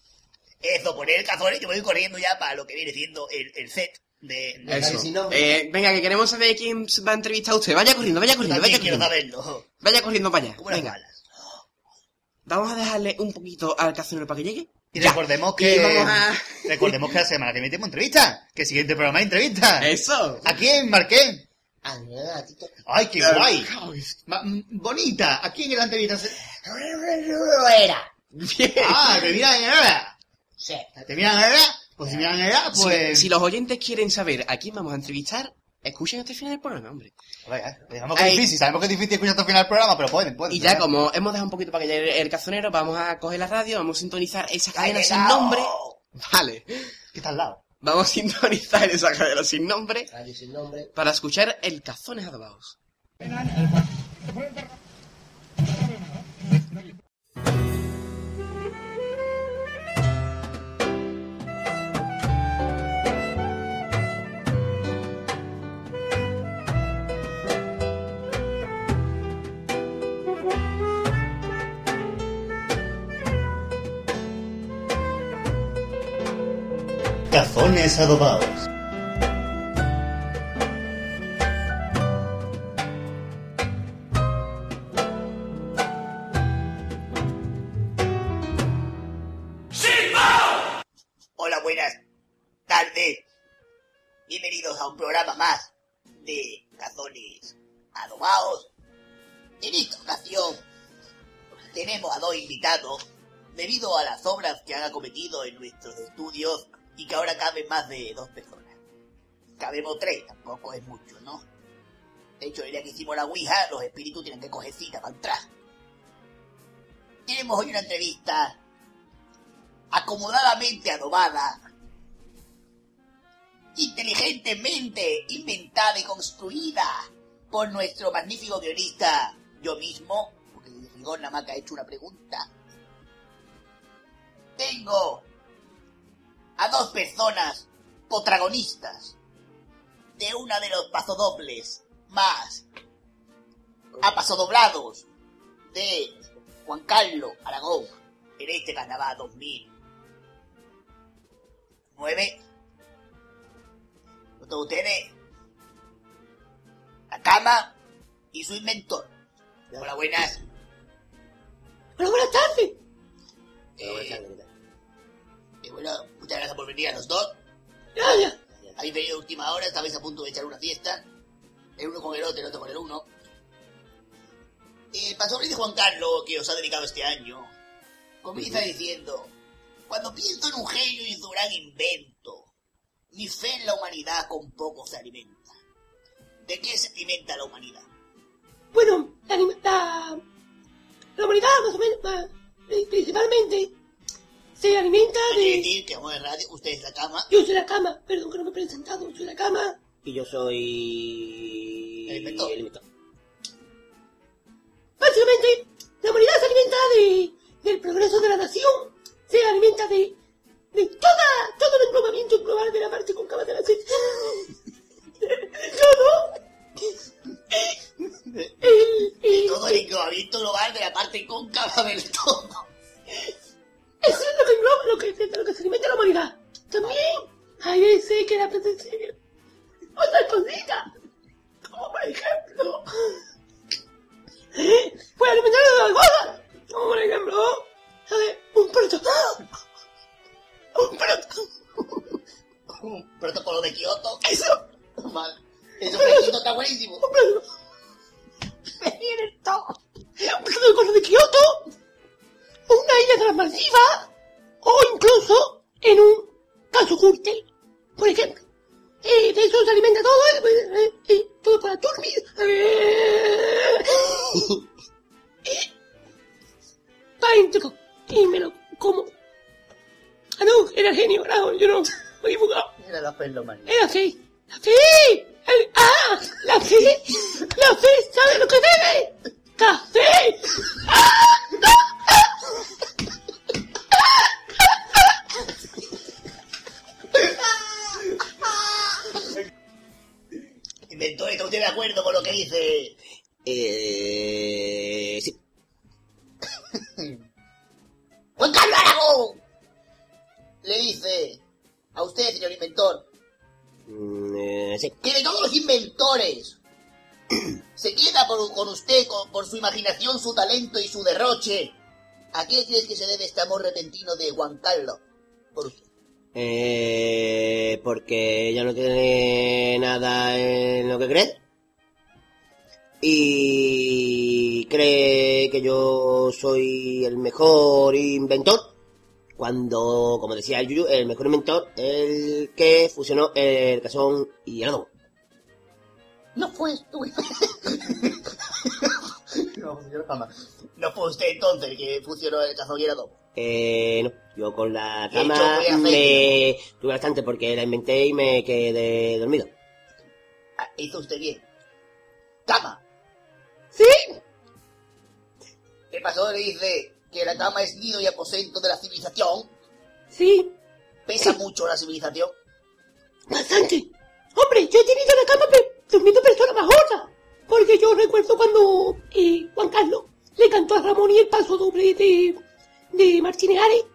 Eso, poner el cazón y que voy corriendo ya para lo que viene siendo el, el set de... de Eso. sin nombre. Eh, venga, que queremos saber quién va a entrevistar a usted. Vaya corriendo, vaya corriendo, vaya corriendo. saberlo. Vaya corriendo para allá. Venga, vamos a dejarle un poquito al cazonero para que llegue. Y Ya. recordemos Y que... vamos a... Recordemos que la semana que viene tenemos entrevista. Que el siguiente programa es entrevista. Eso. ¿A quién, Marqués? ¡Ay, qué guay! Bonita. ¿A quién en la entrevista? Era. Bien. Ah, te miran en hora. Sí. ¿Te miran en hora? Pues si miran Si- pues... Si, los oyentes quieren saber a quién vamos a entrevistar, escuchen hasta el final del programa, hombre. Venga, digamos que es difícil. Sabemos que es difícil escuchar hasta el final del programa, pero pueden, pueden. Y ya ¿verdad? como hemos dejado un poquito para que llegue el cazonero, vamos a coger la radio, vamos a sintonizar esa cadena ¡Ay, sin nombre. Vale. Que está al lado. Vamos a sintonizar esa cadena sin nombre Radio sin nombre. para escuchar el Cazones Adobados. Cazones adobados. Hola, buenas tardes. Bienvenidos a un programa más de cazones adobados. En esta ocasión tenemos a dos invitados debido a las obras que han acometido en nuestros estudios y que ahora caben más de dos personas. Cabemos tres, tampoco es mucho, ¿no? De hecho, el día que hicimos la Ouija, los espíritus tienen que coger cita para entrar. Tenemos hoy una entrevista acomodadamente adobada, inteligentemente inventada y construida por nuestro magnífico guionista, yo mismo, porque de rigor nada más que ha hecho una pregunta. Tengo a dos personas protagonistas de una de los pasodobles más apasodoblados de Juan Carlos Aragón en este carnaval 2009. Con todos ustedes, la cama y su inventor. Hola, buenas. Hola, buenas tardes. Eh, bueno, muchas gracias por venir a los dos. Gracias. Habéis venido a última hora, estabais a punto de echar una fiesta. El uno con el otro, el otro con el uno. Eh, Pastor de Juan Carlos, que os ha dedicado este año, comienza diciendo, cuando pienso en un genio y en su gran invento, mi fe en la humanidad con poco se alimenta. ¿De qué se alimenta la humanidad? Bueno, la, la, la humanidad más o menos, eh, principalmente, se alimenta Hay que de... decir que vamos en radio, usted es la cama, Yo soy la cama, perdón que no me he presentado, soy la cama. Y yo soy... El inventor. El inventor. Básicamente, la humanidad se alimenta de, del progreso de la nación, se alimenta de, de toda, todo el englobamiento global de la parte cóncava de la C. todo. El, el- todo el enclavamiento global de la parte cóncava del todo. Eso es lo que engloba, lo que, lo que se alimenta la humanidad. También hay veces que la presencia amor repentino de Juan Carlos? Por usted. Eh, porque ella no tiene nada en lo que cree. Y cree que yo soy el mejor inventor. Cuando, como decía el Yuyu, el mejor inventor, el que fusionó el cazón y el adobo. No fue tú. No, yo jamás. No fue usted entonces el que funcionó el el adobo. Eh, no, yo con la ¿Qué hecho cama me tuve bastante porque la inventé y me quedé dormido. Ah, hizo usted bien. Cama. ¿Sí? ¿Qué pasó? Le dice que la cama es nido y aposento de la civilización. Sí, Pesa mucho la civilización. bastante. Hombre, yo he tenido la cama pe- durmiendo personas más gordas. Porque yo recuerdo cuando eh, Juan Carlos le cantó a Ramón y el paso doble de, de Martínez Ares.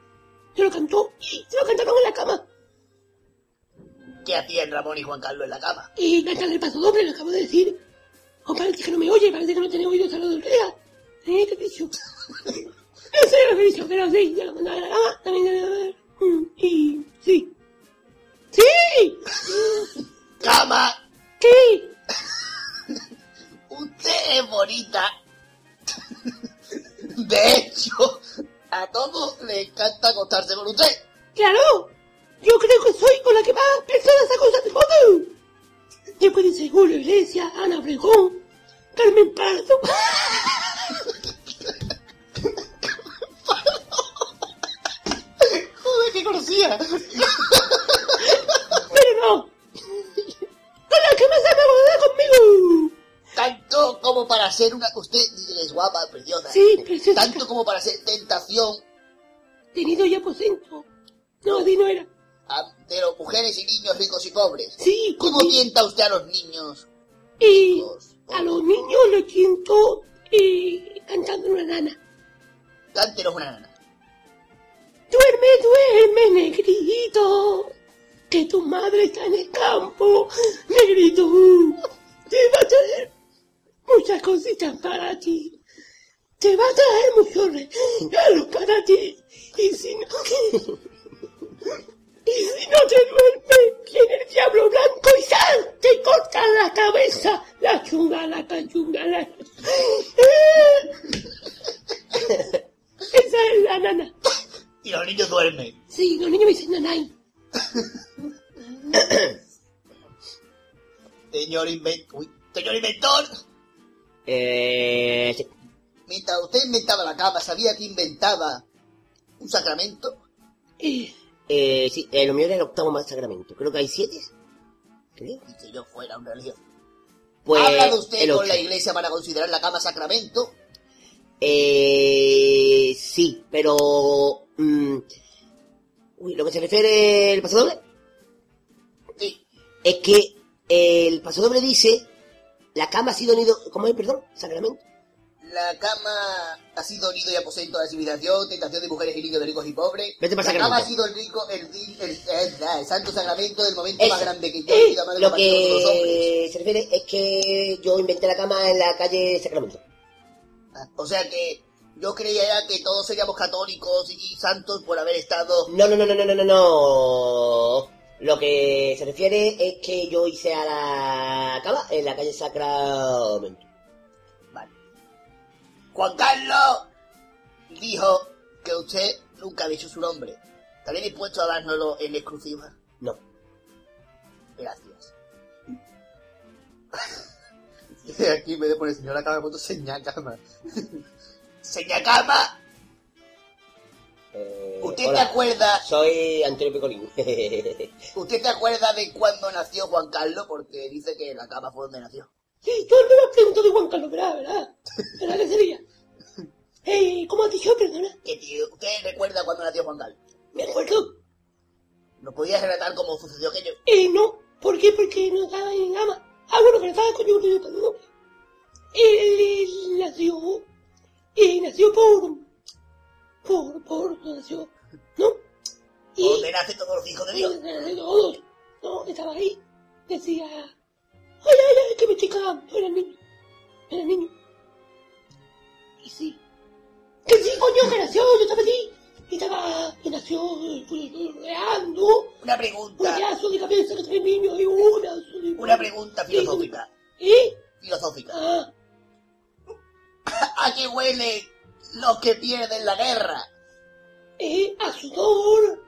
Se lo cantó y se lo cantaron en la cama. ¿Qué hacían Ramón y Juan Carlos en la cama? Y cantan el paso doble, lo acabo de decir. O parece que no me oye, parece que no tiene oídos a la oreja. ¿Eh? ¿Qué he dicho? No sé lo que he dicho, pero sí, ya lo mandaba a la cama. También, mm, y sí. ¡Sí! ¡Cama! ¿Qué? Usted es bonita. De hecho, a todos les encanta acostarse con usted. ¡Claro! Yo creo que soy con la que más personas acosan del mundo. Después dice Julio Iglesias, Ana Obregón, Carmen Pardo. Joder, que conocía. Pero no. Con la que más se acosa conmigo. Tanto como para ser una... Usted es guapa, preciosa. Sí, preciosa. Tanto como para ser tentación Tenido y aposento. No, así no era. a- de los mujeres y niños ricos y pobres. Sí, ¿Cómo con- tienta usted a los niños? Y ricos, a los niños les siento eh, cantando una nana. Cántenos una nana. Duerme, duerme, negrito, que tu madre está en el campo, negrito. Te va a traer muchas cositas para ti. Te va a traer muchos regalos para ti. Y si no, y si no te duermes, viene el diablo blanco y ¡sal! Te corta la cabeza. La chunga, la cachunga, la... Esa es la nana. Y los niños duermen. Sí, los niños me dicen nanay. Señor inventor... Señor inventor. Eh, sí. Mientras usted inventaba la cama, ¿sabía que inventaba un sacramento? Eh, sí, eh, lo mío era el octavo más sacramento. Creo que hay siete. Creo. Y si yo fuera un religión. Pues, ¿Ha hablado usted el con la iglesia para considerar la cama sacramento? Eh, sí, pero... mm, uy, lo que se refiere al pasodoble Sí. es que el pasodoble dice la cama ha sido nido... ¿Cómo es, perdón? Sacramento. La cama ha sido nido y aposento de la civilización, tentación de mujeres y niños de ricos y pobres. Vete para la sacramento. cama ha sido el rico, el, el, el- santo sacramento del momento Eso. más grande que yo y la madre lo compartió con todos los hombres. que se refiere es que yo inventé la cama en la calle Sacramento. Ah, O sea que yo creía ya que todos seríamos católicos y santos por haber estado... No, no, no, no, no, no, no, no. Lo que se refiere es que yo hice a la cama en la calle Sacramento. Vale. Juan Carlos dijo que usted nunca ha dicho su nombre. ¿Estaría dispuesto a dárnoslo en exclusiva? No. Gracias. Aquí me de poner señora cama, puesto señal cama. Señor Cama, Eh, ¿usted hola, te acuerda, Soy Antonio Picolín. usted te acuerda de cuándo nació Juan Carlos? Porque dice que la cama fue donde nació. Sí, yo no me pregunto de Juan Carlos, ¿verdad? ¿Verdad? ¿Verdad que sería? Eh, ¿cómo has dicho, perdona? Que tío, ¿Usted recuerda cuándo nació Juan Carlos? Me acuerdo. ¿Nos podía relatar cómo sucedió aquello? Eh, no. ¿Por qué? Porque no estaba en gama. Ah, bueno, que estaba coño, no yo no. Él, él nació. Eh, nació por. Por, por, nació. ¿No? Y. ¿Dónde nacen todos los hijos de Dios? De todos. No, estaba ahí. Decía. Ay, ay, ay, que me estoy cagando. Era el niño. Era el niño. Y sí. Que sí, coño, que nació, yo estaba allí. Y estaba. Y nació. pues, rodeando. Una Un pregunta, pedazo de cabeza que trae el niño y una. una pregunta filosófica. ¿Eh? Filosófica. Ah, ¿A qué huele los que pierden la guerra? eh, a sudor,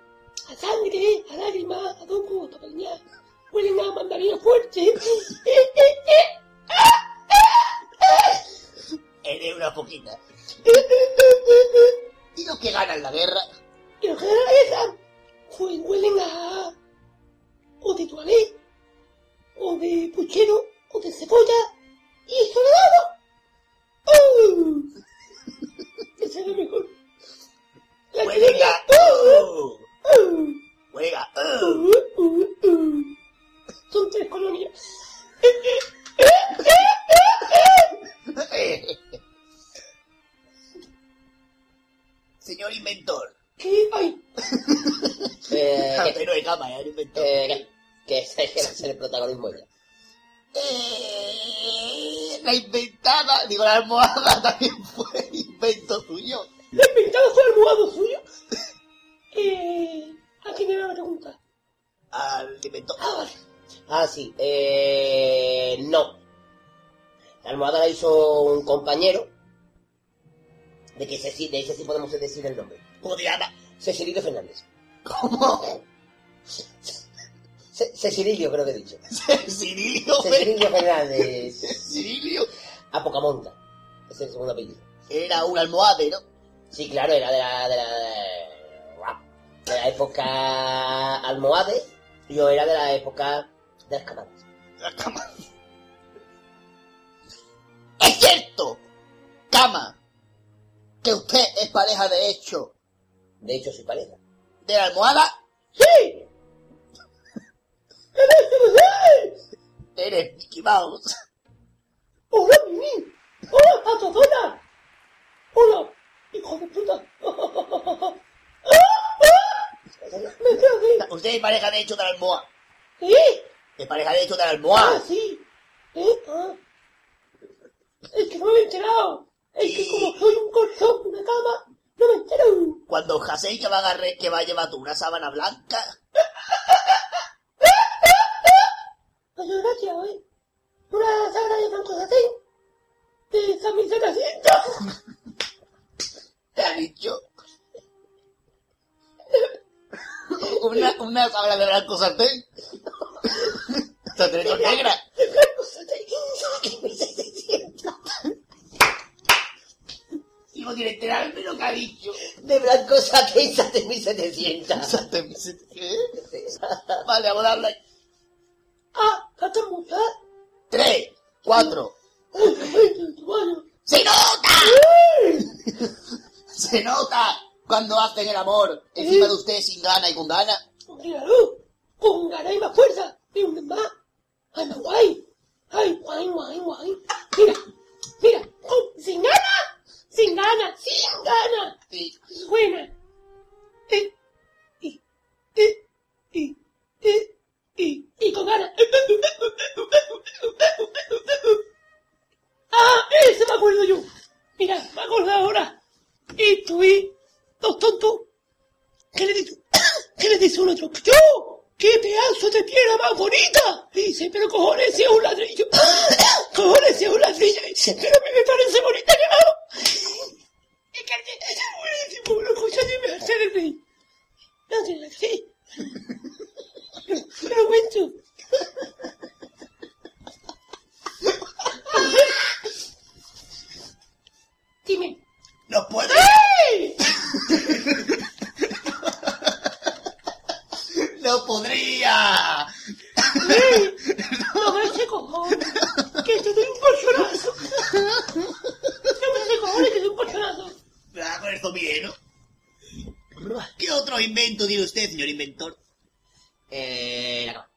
a sangre, a lágrimas, a dos a. Huelen a mandarina fuerte. De podemos decir el nombre. ¿Cómo te llamas? Cecilio Fernández. ¿Cómo? Ce- Cecilio creo que he dicho. Cirilio. Cecilio Fernández. Cirilio. A Pocamonta. Ese es el segundo apellido. Era un almohade, ¿no? Sí, claro, era de la, de la, de la época almohade. Yo era de la época de las camadas. La cama. Es cierto, cama, que usted es pareja de hecho De hecho, soy pareja. de la almohada. ¡Sí! Eres Mickey Mouse. ¡Hola, Mimi! ¡Hola, patadona! ¡Hola, hijo de puta! Usted es pareja de hecho de la almohada. ¿Eh? Es pareja de hecho de la ¡Ah, almohada. sí! ¿Eh? Ah. Es que no me he enterado. Es que como soy un colchón, una cama, no me entero. Cuando Hasei que va a agarrar, que va a llevar tú una sábana blanca. Muchas gracias, ¿eh? Una sagra de Franco Satén. De camiseta cinta. Te ha dicho. Una, una sábana de blanco sartén. Sartén negra. De Franco Satén. Quiere enterarme lo que ha dicho. De blanco saqué esa de 1700. Sartén, ¿qué? Vale, vamos a darle. Ah, faltan muchas. Tres, cuatro. ¡Se nota! Se nota cuando hacen el amor encima de usted sin gana y con gana. Míralo, con ganas y más fuerza, y un más. ¡Ay, más guay! ¡Ay, guay, guay, guay! Mira, mira, con- sin gana, sin gana, sin gana. Sí. Suena. Eh, y, y, y, y con ganas. ¡Ah, ese me acuerdo yo! Mira, me acuerdo ahora. Esto es dos tontos ¿Qué le dice? ¿Qué le dice uno a otro? ¡Yo! ¡Qué pedazo de piedra más bonita! Y dice, pero cojones, si es un ladrillo. cojones, si es un ladrillo. Y dice, pero a mí me parece bonita que Es buenísimo, lo escuché dime hacer el rey. No sé la sé. Pero cuento. Dime. ¡No puede! ¡Ey! ¡No podría! ¡Ey! No me sé cojones. Que te doy un colchonazo. No me cojones que te doy un colchonazo. Ah, con el zombie, ¿no? ¿Qué otro invento tiene usted, señor inventor? Eh, la cama.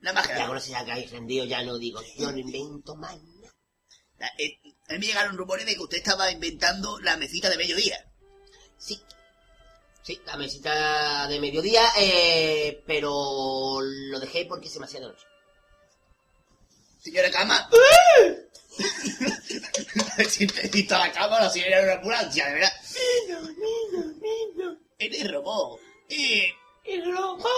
Nada más que Ya la con eso ya que habéis rendido, ya no digo, yo no invento más nada. Eh, A mí me llegaron rumores de que usted estaba inventando la mesita de mediodía. Sí. Sí, la mesita de mediodía, eh, pero lo dejé porque se me hacía de noche. Señora Cama. Siempre he visto la la señora era una ambulancia, de verdad. Niño, niño, niño. Eres robot. Eh, El loco,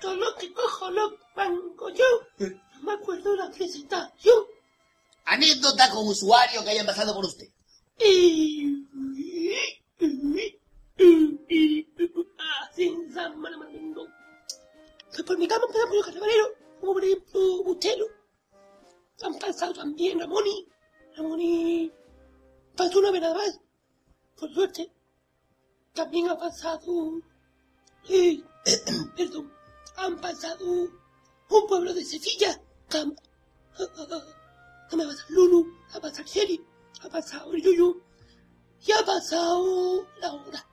todo lo que cojo lo pango yo. No me acuerdo la presentación. anécdota con usuario que hayan pasado por usted. Y... Por mi cama empezamos los carnavaleros, como por ejemplo Bustelo. Han pasado también Ramoni. Ramoni pasó una vez nada más, por suerte. También ha pasado... Eh, perdón, han pasado un pueblo de Sevilla. También ha pasado Lulu, ha pasado Sherry, ha pasado el Yuyu. Y ha pasado la hora.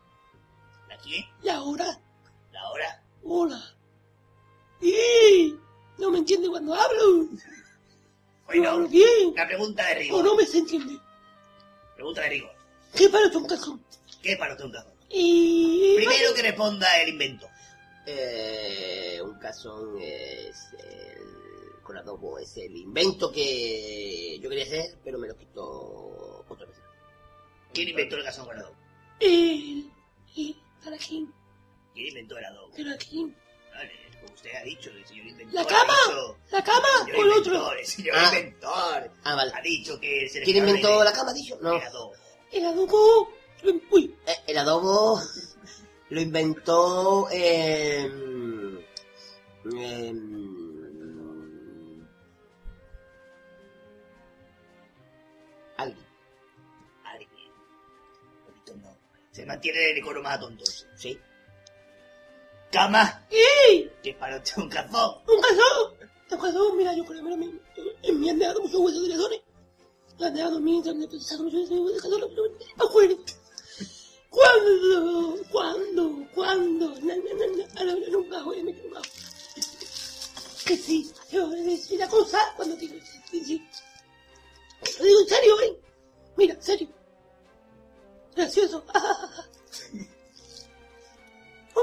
¿La quién? La hora. La hora. Hola. ¡Y! No me entiende cuando hablo. Bueno, No hablo bien. la pregunta de O rigor. no me se entiende. Pregunta de rigor. ¿Qué para un cazón? ¿Qué para un cazón? Y... Primero que responda el invento. Eh, un cazón es el, con adobo es el invento que yo quería hacer, pero me lo quitó otra vez. ¿Quién inventó el cazón con adobo? El... Y... ¿Para quién? ¿Quién inventó el adobo? ¿Pero a quién? Usted ha dicho, el señor inventor. ¿La ha cama? dicho- ¿La cama el señor o el inventor, otro? El señor Ah. inventor. Ah, vale. Ha dicho que se le ¿Quién inventó el- la cama, dicho? No. El adobo. El adobo... Uy, Eh, el adobo lo inventó eh, em, alguien. Alguien. No. Se mantiene el icono más tonto. Cama. ¡Ey! Que para usted un cazón. ¡Un cazón! Un cazón, mira, yo creo que me, me, me han dejado muchos huesos de leones. Me han dejado mi me han pensado muchos huesos de leones, pero no acuerdo. ¿Cuándo? ¿Cuándo? ¿Cuándo? No, no, no, no, ahora me nunca voy, me he equivocado. Que sí, yo decir la cosa cuando digo sí, sí. Lo digo en serio, ¿eh? Mira, en serio. Gracioso.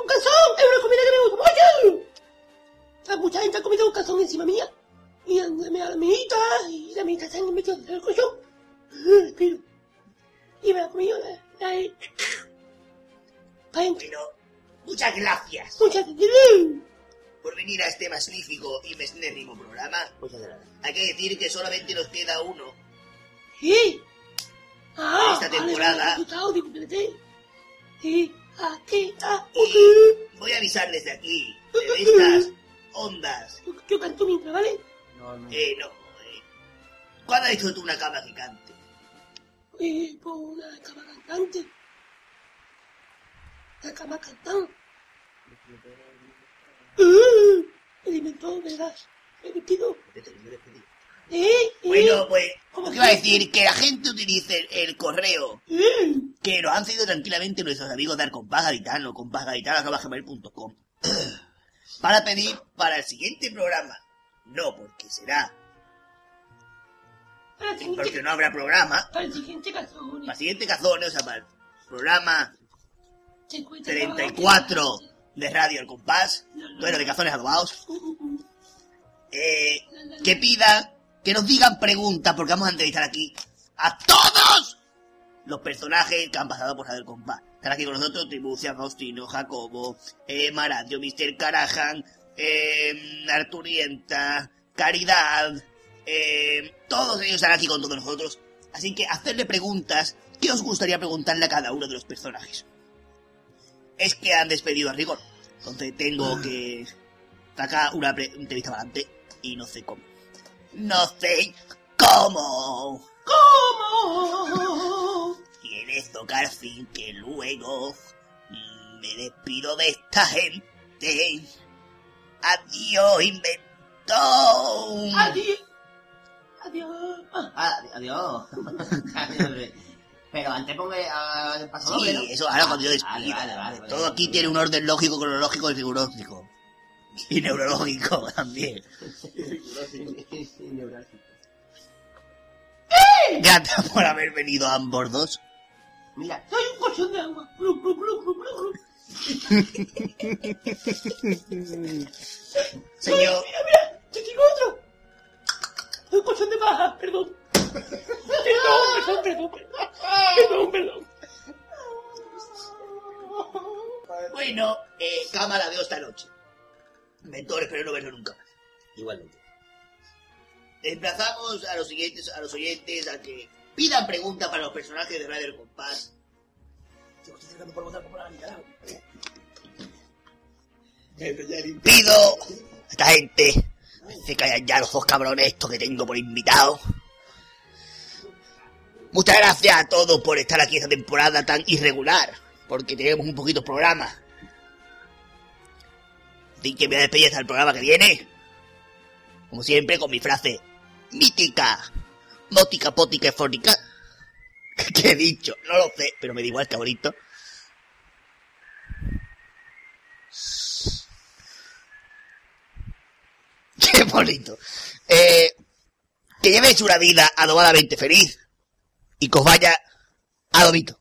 ¡Un cazón! ¡Es una comida que me gusta mucho! La mucha gente ha comido un cazón encima mía. Y han me a la amiguita, y la amiguita se han metido en el colchón. Respiro. Y me la ha comido la, la. Bueno, muchas gracias Muchas gracias. por venir a este magnífico y mesnérrimo programa. Muchas gracias. Hay que decir que solamente nos queda uno. Sí. Ah, Esta temporada. vale, espérate. Sí. Aquí, ah, Y voy a avisar desde aquí, desde estas ondas. Yo, yo canto mientras, ¿vale? Eh, no. Eh. ¿Cuándo has visto tú una cama gigante? Eh, por una cama cantante. La cama cantante. Eh, el inventor, ¿verdad? Me despido. Te tengo que despedir. Bueno, pues, ¿Cómo que iba a decir, que la gente utilice el, el correo. Eh, que nos han cedido tranquilamente nuestros amigos de Arcompás Gaditano, compásgaditano.com para pedir para el siguiente programa. No, porque será, para el porque no habrá programa. para el siguiente cazón. Para el siguiente cazones, o sea, para el programa Se encuentra 34 de Radio El Compás, bueno, de cazones adobados, Uh, uh, uh. eh, que pidan, que nos digan preguntas, porque vamos a entrevistar aquí a todos los personajes que han pasado por El Compás. Están aquí con nosotros Tribucia, Faustino, Jacobo, eh, Maradio, Mr. Carajan, eh, Arturienta, Caridad, eh, todos ellos están aquí con todos nosotros. Así que hacerle preguntas, ¿qué os gustaría preguntarle a cada uno de los personajes? es que han despedido a rigor. Entonces tengo que sacar una entrevista para adelante y no sé cómo. No sé cómo. ¿Cómo? Quieres tocar fin que luego me despido de esta gente. Adiós, inventón. Adiós. Adiós. Ah, adiós. Adiós. Pero antes ponga ah, paso doble, ¿no? Sí, eso ahora cuando yo vale, vale, vale. Todo aquí tiene un orden lógico, cronológico y figurológico. Y neurológico también. Gracias por haber venido ambos dos. Mira, Soy un colchón de agua. Glu, glu, glu. Señor, Mira, mira, te digo otro. Soy un colchón de baja, perdón. Perdón, perdón, perdón, perdón. Perdón, perdón. bueno, eh, cámara de esta noche. Mentor, espero no verlo nunca igualmente. Emplazamos a los siguientes, a los oyentes a que pidan preguntas para los personajes de Radio Compás. Yo estoy sacando por votar por la mitad. Pido a esta gente se callan ya los dos cabrones estos que tengo por invitados. Muchas gracias a todos por estar aquí esta temporada tan irregular, porque tenemos un poquito programa. Así que me voy a despedir hasta el programa que viene. Como siempre, con mi frase mítica, mótica, pótica, fónica. ¿Qué he dicho? No lo sé, pero me da igual, qué bonito. Qué bonito. Eh, que llevéis una vida adobadamente feliz y que os vaya adobito.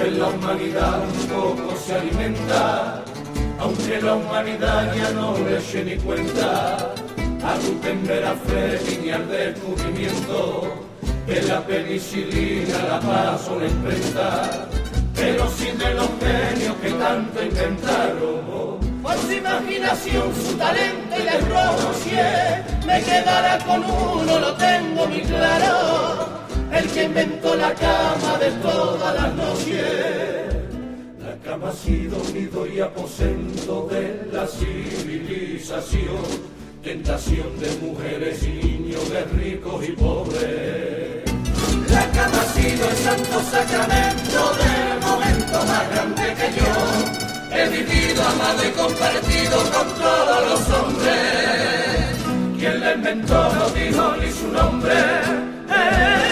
En la humanidad un poco se alimenta, aunque la humanidad ya no le eche ni cuenta. A Gutenberg, a Fleming y al descubrimiento, que la penicilina la pasó la imprenta, pero sin de los genios que tanto inventaron. Por su imaginación, su talento y conocié, me quedará con uno, lo tengo muy claro, el que inventó la cama de todas las noches. La cama ha sido nido y aposento de la civilización, tentación de mujeres y niños, de ricos y pobres. La cama ha sido el santo sacramento del momento más grande que yo he vivido, amado y compartido con todos los hombres. Quien la inventó no dijo ni su nombre. Bien,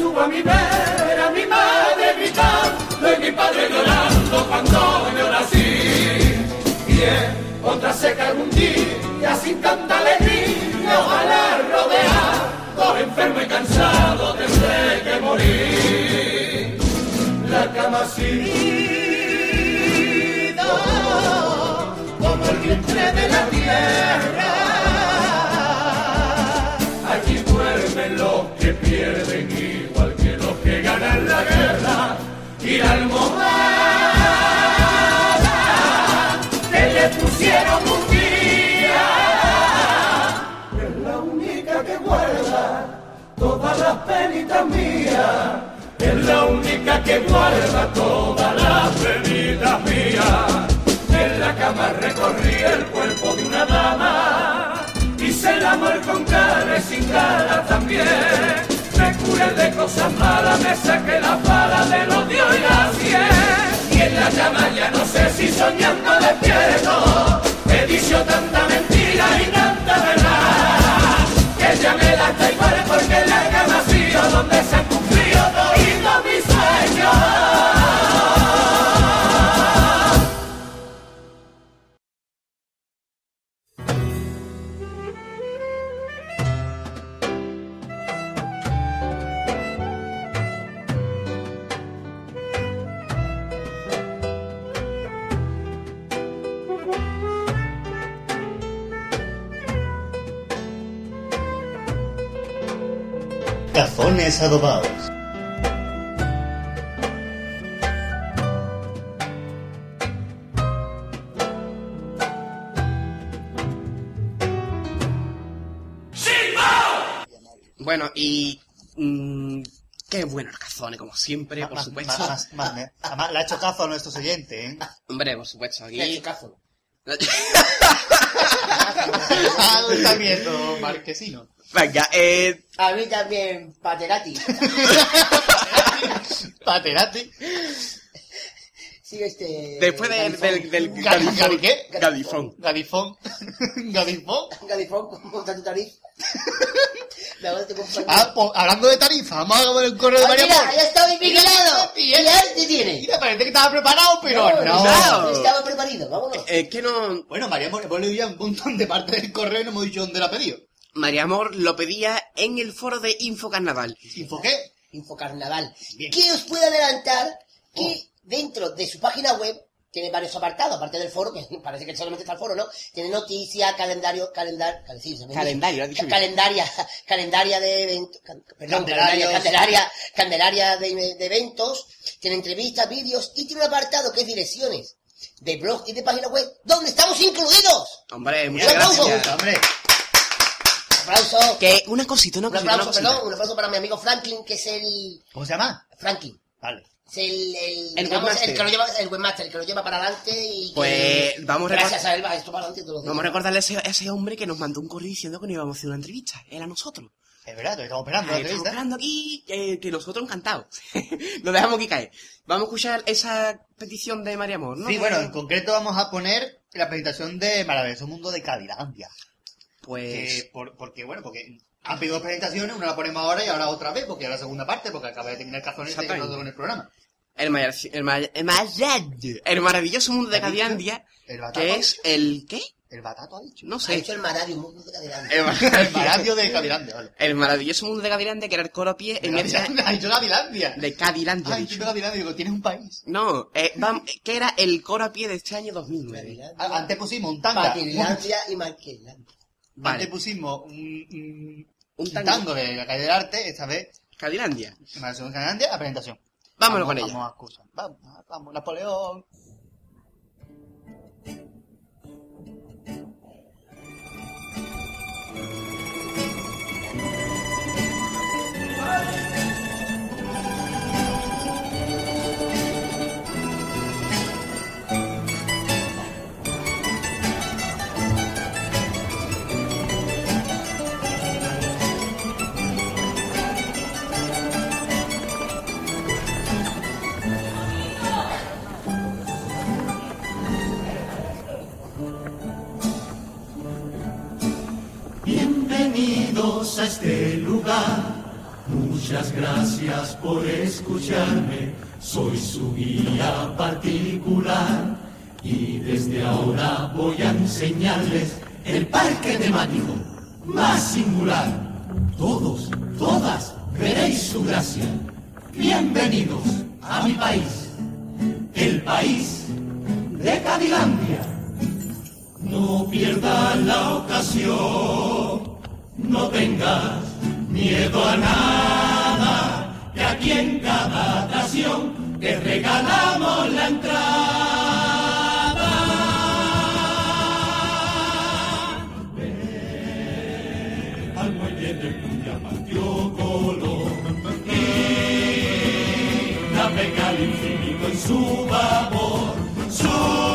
estuvo a mi vera, mi madre gritando y mi padre llorando cuando yo nací. Bien, otra seca algún día sin tanta alegría, ojalá rodeado, enfermo y cansado tendré que morir. La cama sido como el vientre de la tierra. Y la almohada que le pusieron un día es la única que guarda todas las penitas mías. Es la única que guarda todas las penitas mías. En la cama recorrí el cuerpo de una dama. Hice el amor con cara y sin cara también. De cosas malas, me saqué la pala del odio y la sien. Y en la cama ya no sé si soñando despierto. He dicho tanta mentira y tanta verdad. Que ya me la está igual porque la cama ha sido donde se cazones adobados. Bueno, y mmm, qué bueno el cazone, como siempre, por supuesto. Más, más, ¿eh? Además, le ha hecho cazo a nuestros oyentes, ¿eh? Hombre, por supuesto, aquí... Le ha hecho cazo. ah, está viendo, Marquesino. Venga, eh... A mí también, Paterati. Paterati. Sí, este... Después de- Gadifón. del, del Gadi- Gadi- ¿qué? Gadifón. Gadifón. Gadifón. Gadifón, monta tu hago este. Ah, pues, hablando de tarifa, vamos a ver el correo de Ah, María mira, ya estaba invigilado. Y ¿Y él- arte tiene? Mira, parece que estaba preparado, pero no. no. Estaba preparado, vámonos. Eh, que no... Bueno, María Amor, hemos leído ya un montón de partes del correo y no hemos dicho dónde la ha pedido. María Amor lo pedía en el foro de Infocarnaval. ¿Info qué? Infocarnaval. Bien. Que os puedo adelantar que Oh. dentro de su página web tiene varios apartados, aparte del foro, que parece que solamente está el foro, ¿no? Tiene noticias, calendario, calendario, sí, se me Calendario, dicho calendaria, calendaria de eventos, perdón, Candelarios. calendaria, candelaria, candelaria de, de eventos, tiene entrevistas, vídeos y tiene un apartado que es direcciones de blog y de página web donde estamos incluidos. Hombre, muchas gracias. Hombre, aplauso. Que una cosita, una Un cosita, una aplauso, cosita. perdón, un aplauso para mi amigo Franklin, que es el... ¿cómo se llama? Franklin. Vale. Es el, el, El digamos, webmaster. el que lo lleva, el webmaster, el que lo lleva para adelante y que- Pues, vamos a gracias a él va esto para adelante todos los. Vamos a recordarle a ese, a ese hombre que nos mandó un correo diciendo que nos íbamos a hacer una entrevista. Era nosotros. Es verdad, te estamos esperando Ahí estamos esperando aquí, que, que nosotros encantados. Lo dejamos aquí caer. Vamos a escuchar esa petición de María Amor, ¿no? Sí, bueno, en concreto vamos a poner la presentación de Maravilloso Mundo de Cadilandia. Pues... Que por- porque, bueno, porque han pedido dos presentaciones, una la ponemos ahora y ahora otra vez, porque ahora la segunda parte, porque acaba de terminar Cazones y Exactamente. nosotros con el programa. El, mar- el, mar- el, mar- el maravilloso mundo de ¿Has dicho? El batato. que ha es dicho. el... ¿qué? El batato ha dicho. No Ha sé. hecho el Maradio, un mundo de adelante. El, El maravilloso de Cadilandia, vale. el maravilloso mundo de Cadilandia, que era el coro pie en esa... Ha dicho Cadilandia. De Cadilandia, Ha dicho dicho. Cadilandia, digo, tienes un país. No, eh, vam- que era el coro a pie de este año 2009. Ah, Antes pusimos un tanga. Y Marquelandia. Antes Vale, pusimos un, un, Un tango. tango de la calle del arte, esta vez, Cadilandia. Cadilandia, a presentación. Vámonos vamos, con ella. Vamos a escuchar. Vamos, vamos, Napoleón. A este lugar. Muchas gracias por escucharme. Soy su guía particular. Y desde ahora voy a enseñarles el parque temático más singular. Todos, todas, veréis su gracia. Bienvenidos a mi país, el país de Cadilandia. No pierdas la ocasión, no tengas miedo a nada, que aquí en cada atracción te regalamos la entrada. Al muelle de Puya Patio Colón y navega al infinito en su vapor. Sube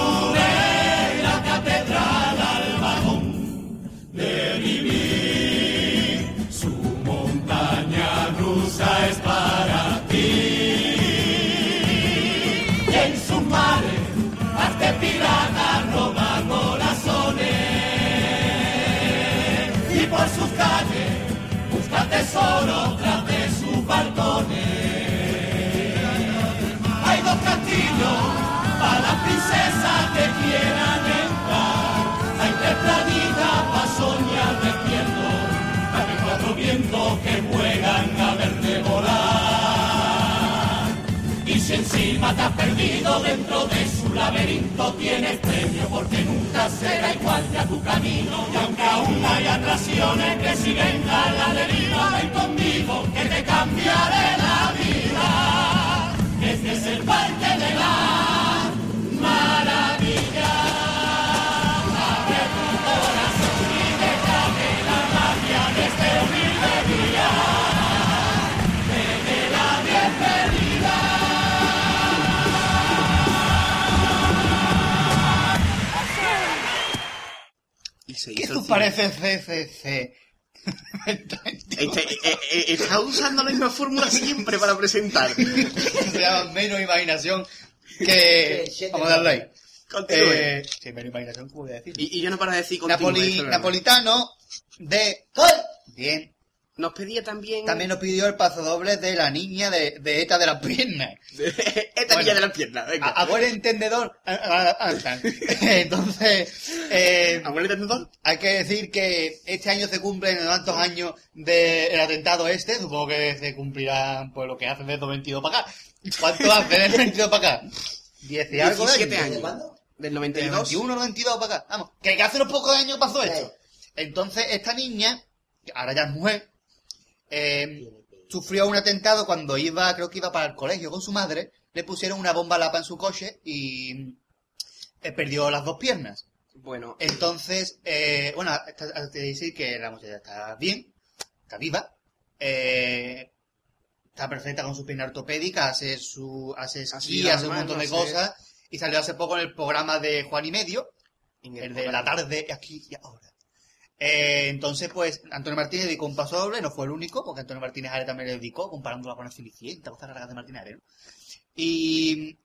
si has perdido dentro de su laberinto, tienes premio porque nunca será igual que a tu camino. Y aunque aún hay atracciones que siguen a la deriva, ven conmigo que te cambiaré la vida. Es el parque de la se ¿Qué hizo tú el cine. pareces CCC? Este, eh, eh, está usando la misma fórmula siempre para presentar. Se llama menos imaginación que... Vamos a darle ahí. Eh, sí, menos imaginación, ¿cómo voy a decir? Y, y yo no para de decir Napoli- napolitano de... Bien. Nos pedía también... También nos pidió el paso doble de la niña de, de ETA de las piernas. Bueno. niña de las piernas, venga. A, a buen entendedor. Entonces, eh, ¿A buen entendedor? hay que decir que este año se cumplen tantos años del atentado este. Supongo que se cumplirán pues lo que hace desde 22 para acá. ¿Cuánto hace desde 22 para acá? 10 y algo de 17 años. años. ¿De cuándo? Del Del 92. 21 o 22 para acá. Vamos, que hace unos pocos años pasó esto. Entonces, esta niña, ahora ya es mujer, eh, sufrió un atentado cuando iba, creo que iba para el colegio con su madre, le pusieron una bomba lapa en su coche y eh, perdió las dos piernas. Bueno, Entonces, eh, bueno, hay que decir que la muchacha está bien, está viva, eh, está perfecta con su pierna ortopédica, hace su, hace esquí, hace un montón de cosas, y salió hace poco en el programa de Juan y Medio, en el de la tarde, aquí y ahora. Eh, entonces, pues, Antonio Martínez dedicó un paso doble, no fue el único, porque Antonio Martínez Are también le dedicó, comparándola con el Cenicienta, cosas raras de Martínez Are, ¿no? Y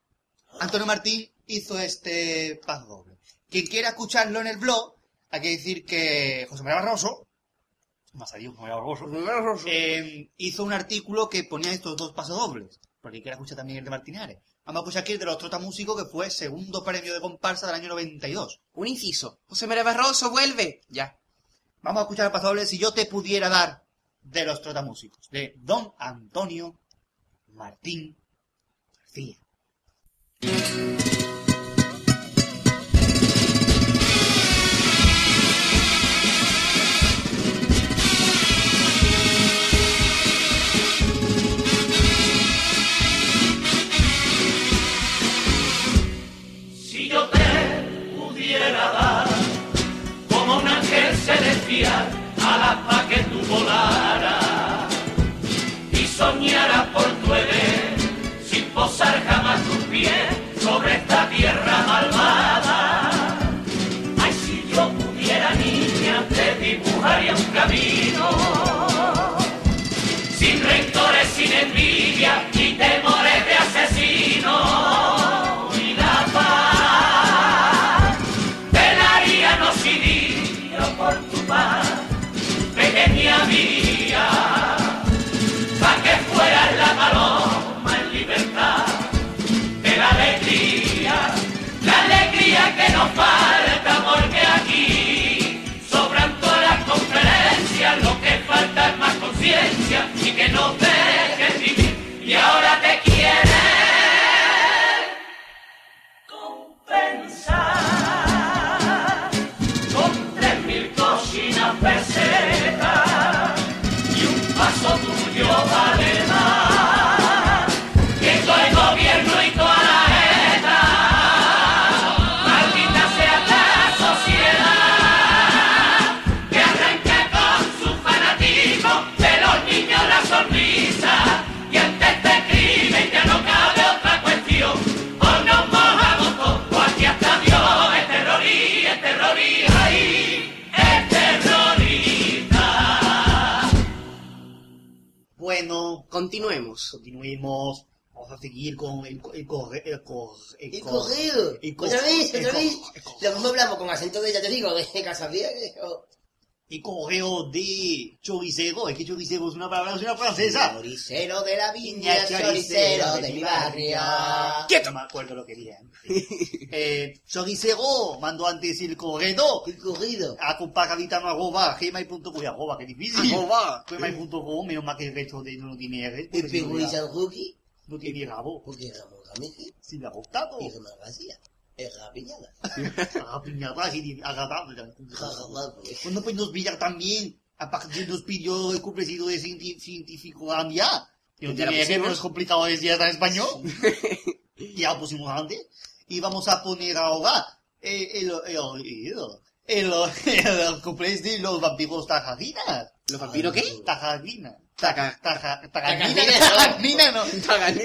Antonio Martín hizo este paso doble. Quien quiera escucharlo en el blog, hay que decir que José María Barroso, más allá, José María Barroso, eh, hizo un artículo que ponía estos dos pasos dobles. Porque quien quiera escuchar también el de Martínez Are. Vamos a escuchar aquí el de los Trotamúsicos, que fue segundo premio de comparsa del año 92. Un inciso. José María Barroso, vuelve. Ya. Vamos a escuchar paso doble si yo te pudiera dar de los trotamúsicos. De Don Antonio Martín García. Celestial alas pa' que tú volaras y soñaras por tu Edén sin posar jamás tus pies sobre esta tierra malvada. Ay, si yo pudiera, niña, te dibujaría un camino paloma en libertad de la alegría, la alegría que nos falta porque aquí sobran todas las conferencias, lo que falta es más conciencia y que nos dejes vivir. Y ahora te quieren Continuemos. continuemos. Vamos a seguir con el, co- el, corre- el, cor- el cor- el co- Otra vez, otra vez. Lo mismo hablamos con acento de, ya te digo, de Casablanca. El correo de choricero. Es que choricero es una palabra, es una francesa. Choricero de la viña, choricero de mi barrio. No me acuerdo lo que dije eh, choricero mandó antes el correo El cogido. a comparaditano arroba gmail.com arroba que difícil Arroba. gmail.com menos mal que el resto de no tiene R El no San tiene rabo Ramírez. si le ha gustado Y la piñada. a piñata así agradable Jajaja, pues. cuando pues nos pillar también aparte nos pidió el cumplecido de científico que la tiene R pusimos. pero es complicado decir en español ya lo pusimos antes y vamos a poner ahora eh, el, el, de los vampiros tajaginas ¿Los vampiros qué? Tajaginas Taca, taja, no.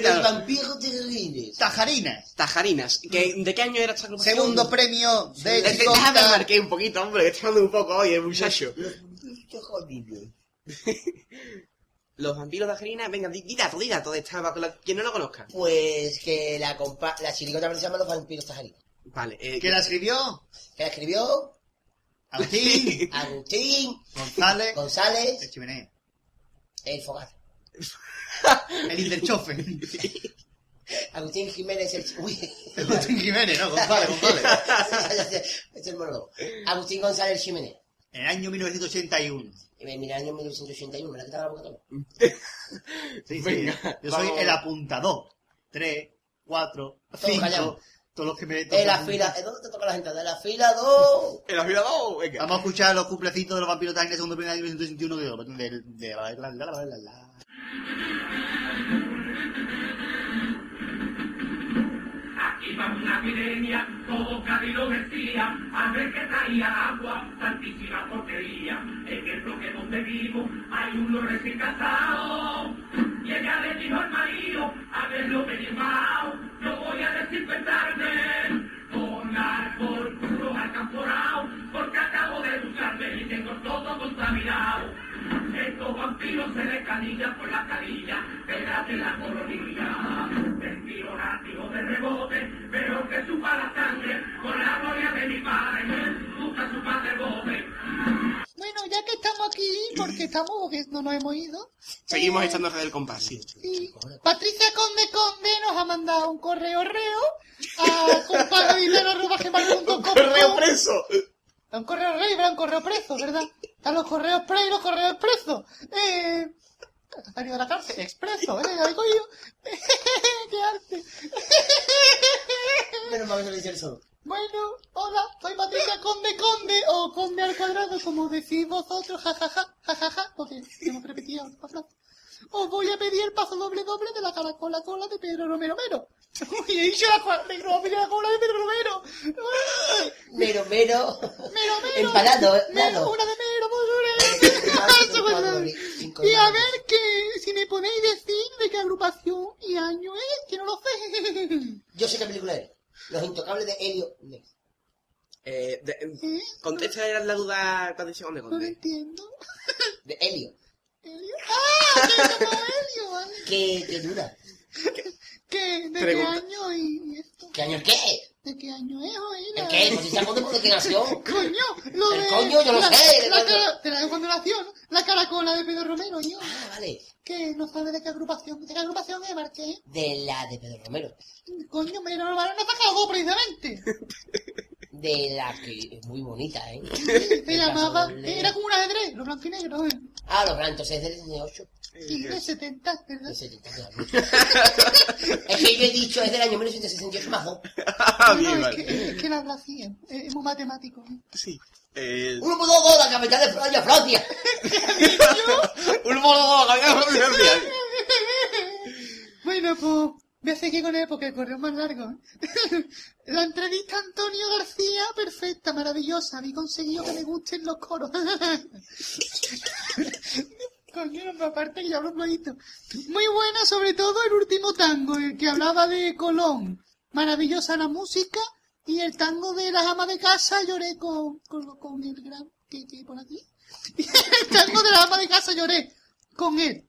Los vampiros terribles. Tajarinas. Tajarinas. ¿Que- ¿De qué año era esta agrupación? Segundo premio de Eh, Déjame marqué un poquito, hombre, que estoy hablando un poco hoy, el muchacho. Los vampiros jodidos. Los vampiros Tajarinas, venga, di, di dato, di dato de esta, para quien no lo conozca. Pues que la compa la chirigota se llama Los vampiros tajarinos. Vale, eh, ¿Quién la escribió? Que la escribió Agustín Agustín González. El González chimenea. El Fogaz. El Interchofe. Agustín Jiménez el... Uy. Agustín Jiménez, no, González, González. Ya sé, es el monólogo. Agustín González Jiménez. En el año 1981. Y me mira el año 1981, me la quitaba la boca todo. Sí, sí. Venga, Yo soy vamos. el apuntador. Tres, cuatro, cinco. callamos. Todos los que me. En la fila, ¿eh, ¿dónde te toca la gente? De la fila 2. el afilador, venga. Vamos a escuchar los cuplecitos de los vampiros tajines segundo primer año 1961 que digo, de, de, la, la, la, la, la, va una epidemia, todo Cádiz decía, a ver que traía agua, tantísima porquería. En el bloque donde vivo hay uno recién casado. Y ella le dijo al marido, a ver lo que llevado, yo voy a desinfectarme. Con alcohol puro al camporao, porque acabo de ducharme y tengo todo contaminado. Estos vampiros se les canillan por la carilla, pégate la coronilla. Vestido látigo de rebote, pero que supa la sangre, con la gloria de mi padre, me gusta su padre bote. Bueno, ya que estamos aquí, porque estamos, que no nos hemos ido. Seguimos eh, echando del compás, sí. Sí. Patricia Conde Conde nos ha mandado un correo reo a compadredinero.com. ¡Correo preso! Un correo rey, un correo preso, ¿verdad? Están los correos pre y los correos presos. Eh... Ha salido de la cárcel, expreso, ¿eh? Digo yo. ¡Qué arte! Menos mal que le hice el solo. Bueno, hola, soy Patricia Conde Conde, o Conde al cuadrado, como decís vosotros, jajaja, jajaja, porque hemos repetido la frase. Os voy a pedir el paso doble doble de la caracola cola de Pedro Romero Mero. Uy, he dicho la, cola de Pedro Romero. Mero, mero. Mero, mero. Empalado. Mero, una de mero, Y a ver que, si me podéis decir de qué agrupación y año es, que no lo sé. Yo sé qué película es. Los intocables de Helio. Eh, de, ¿Eh? contesta la duda, Patricia Conde No lo entiendo. De Helio. ¡Ah! Vale. ¿Qué, qué dura? ¿Qué? ¿De Pregunta. qué año y esto? ¿Qué año qué? ¿De qué año es, oye? ¿El qué? Pues si por qué nació. Coño, lo El de... coño, yo lo la, sé, La, de la cuando nació, ¿no? La caracola de Pedro Romero, yo. Ah, vale. Que no sabe de qué agrupación. ¿De qué agrupación es, Marqués? De la de Pedro Romero. Coño, no, no ha sacado dos, precisamente. De la que es muy bonita, ¿eh? Se llamaba... Doble. Era como un ajedrez, los blancos y negros. ¿eh? Ah, los blancos es del 68. Sí, de 70, ¿verdad? De 70, ya, mucho. Es que yo he dicho, es del año 1968 más dos. Ah, No, bien, es, vale. que, es que la habla así, ¿eh? es muy matemático. ¿eh? Sí. Eh, Uno por dos, dos, la capital de Francia, Francia. un modo Bueno, pues voy a seguir con él porque el correo es más largo. La entrevista Antonio García, perfecta, maravillosa. Habí conseguido que me gusten los coros. Aparte que ya hablo poquito. Muy buena, sobre todo el último tango, el que hablaba de Colón. Maravillosa la música y el tango de las amas de casa lloré con, con, el gran... ¿Qué, qué por aquí? el tango de las amas de casa lloré con él.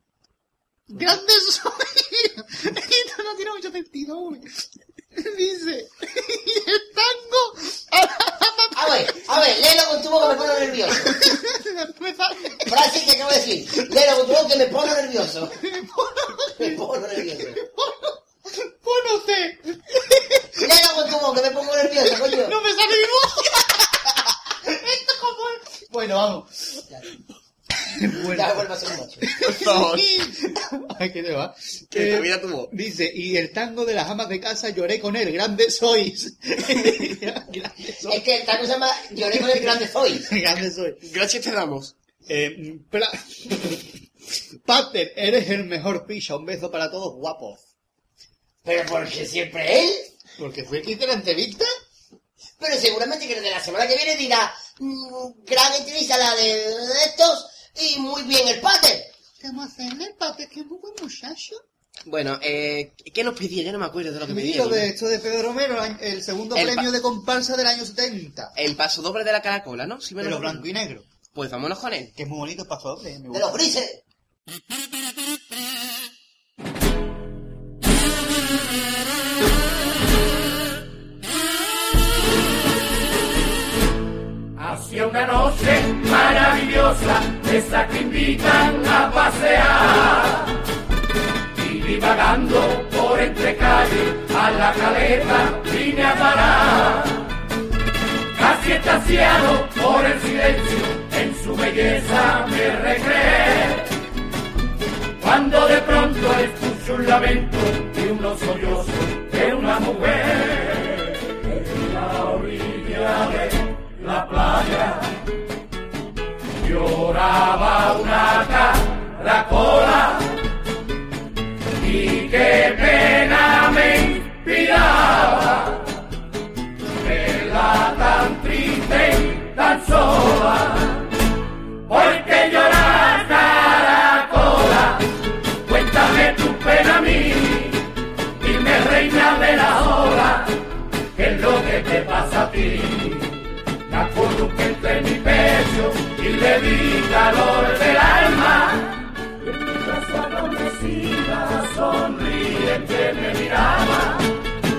Grande soy. Esto no tiene mucho sentido, hombre. Dice, y el tango... A ver, a ver, léelo con tu boca, me pone nervioso. Frase que acabo de decir. Léelo con tu boca que me pone nervioso. Me pone nervioso. Pues no sé. Léelo con tu boca, me pongo nervioso, coño. No me sale mi voz. Esto es como... Bueno, vamos. Ya vuelvo a ser un macho. Por favor. Ay, ¿qué te va? Que Eh, te mira tu voz. Dice, y el tango de las amas de casa lloré con él, grande sois. grande Es que el tango se llama Lloré con el grande Zoe. grande sois. Gracias te damos. Eh, pla- Pater, eres el mejor picha. Un beso para todos guapos. Pero porque siempre él. Porque fue el que hizo la entrevista. Pero seguramente que de la semana que viene dirá, mm, gran entrevista la de estos y muy bien el pater. Vamos a hacerle el papel, que es muy buen muchacho. Bueno, eh, ¿qué nos pedía? Ya no me acuerdo de lo que pedía. Mira, de esto de Pedro Romero, el segundo El premio de comparsa del año 70. El paso doble de la caracola, ¿no? Si me Pero lo blanco y negro. Pues vámonos con él. Que es muy bonito el paso doble. me De gusta. los grises. Una noche maravillosa, esa que invitan a pasear. Y divagando por entre calles, a la caleta vine a parar. Casi estaciado por el silencio, en su belleza me recreé. Cuando de pronto escucho un lamento y unos sollozos de una mujer en la orilla de la playa. Lloraba una caracola. Y qué pena me inspiraba. Verla tan triste y tan sola. Porque llorar caracola cuéntame tu pena a mí. Dime reina de la ola qué es lo que te pasa a ti que entre mi pecho y le di calor del alma. Y en mi casa adormecida, sonriente me miraba.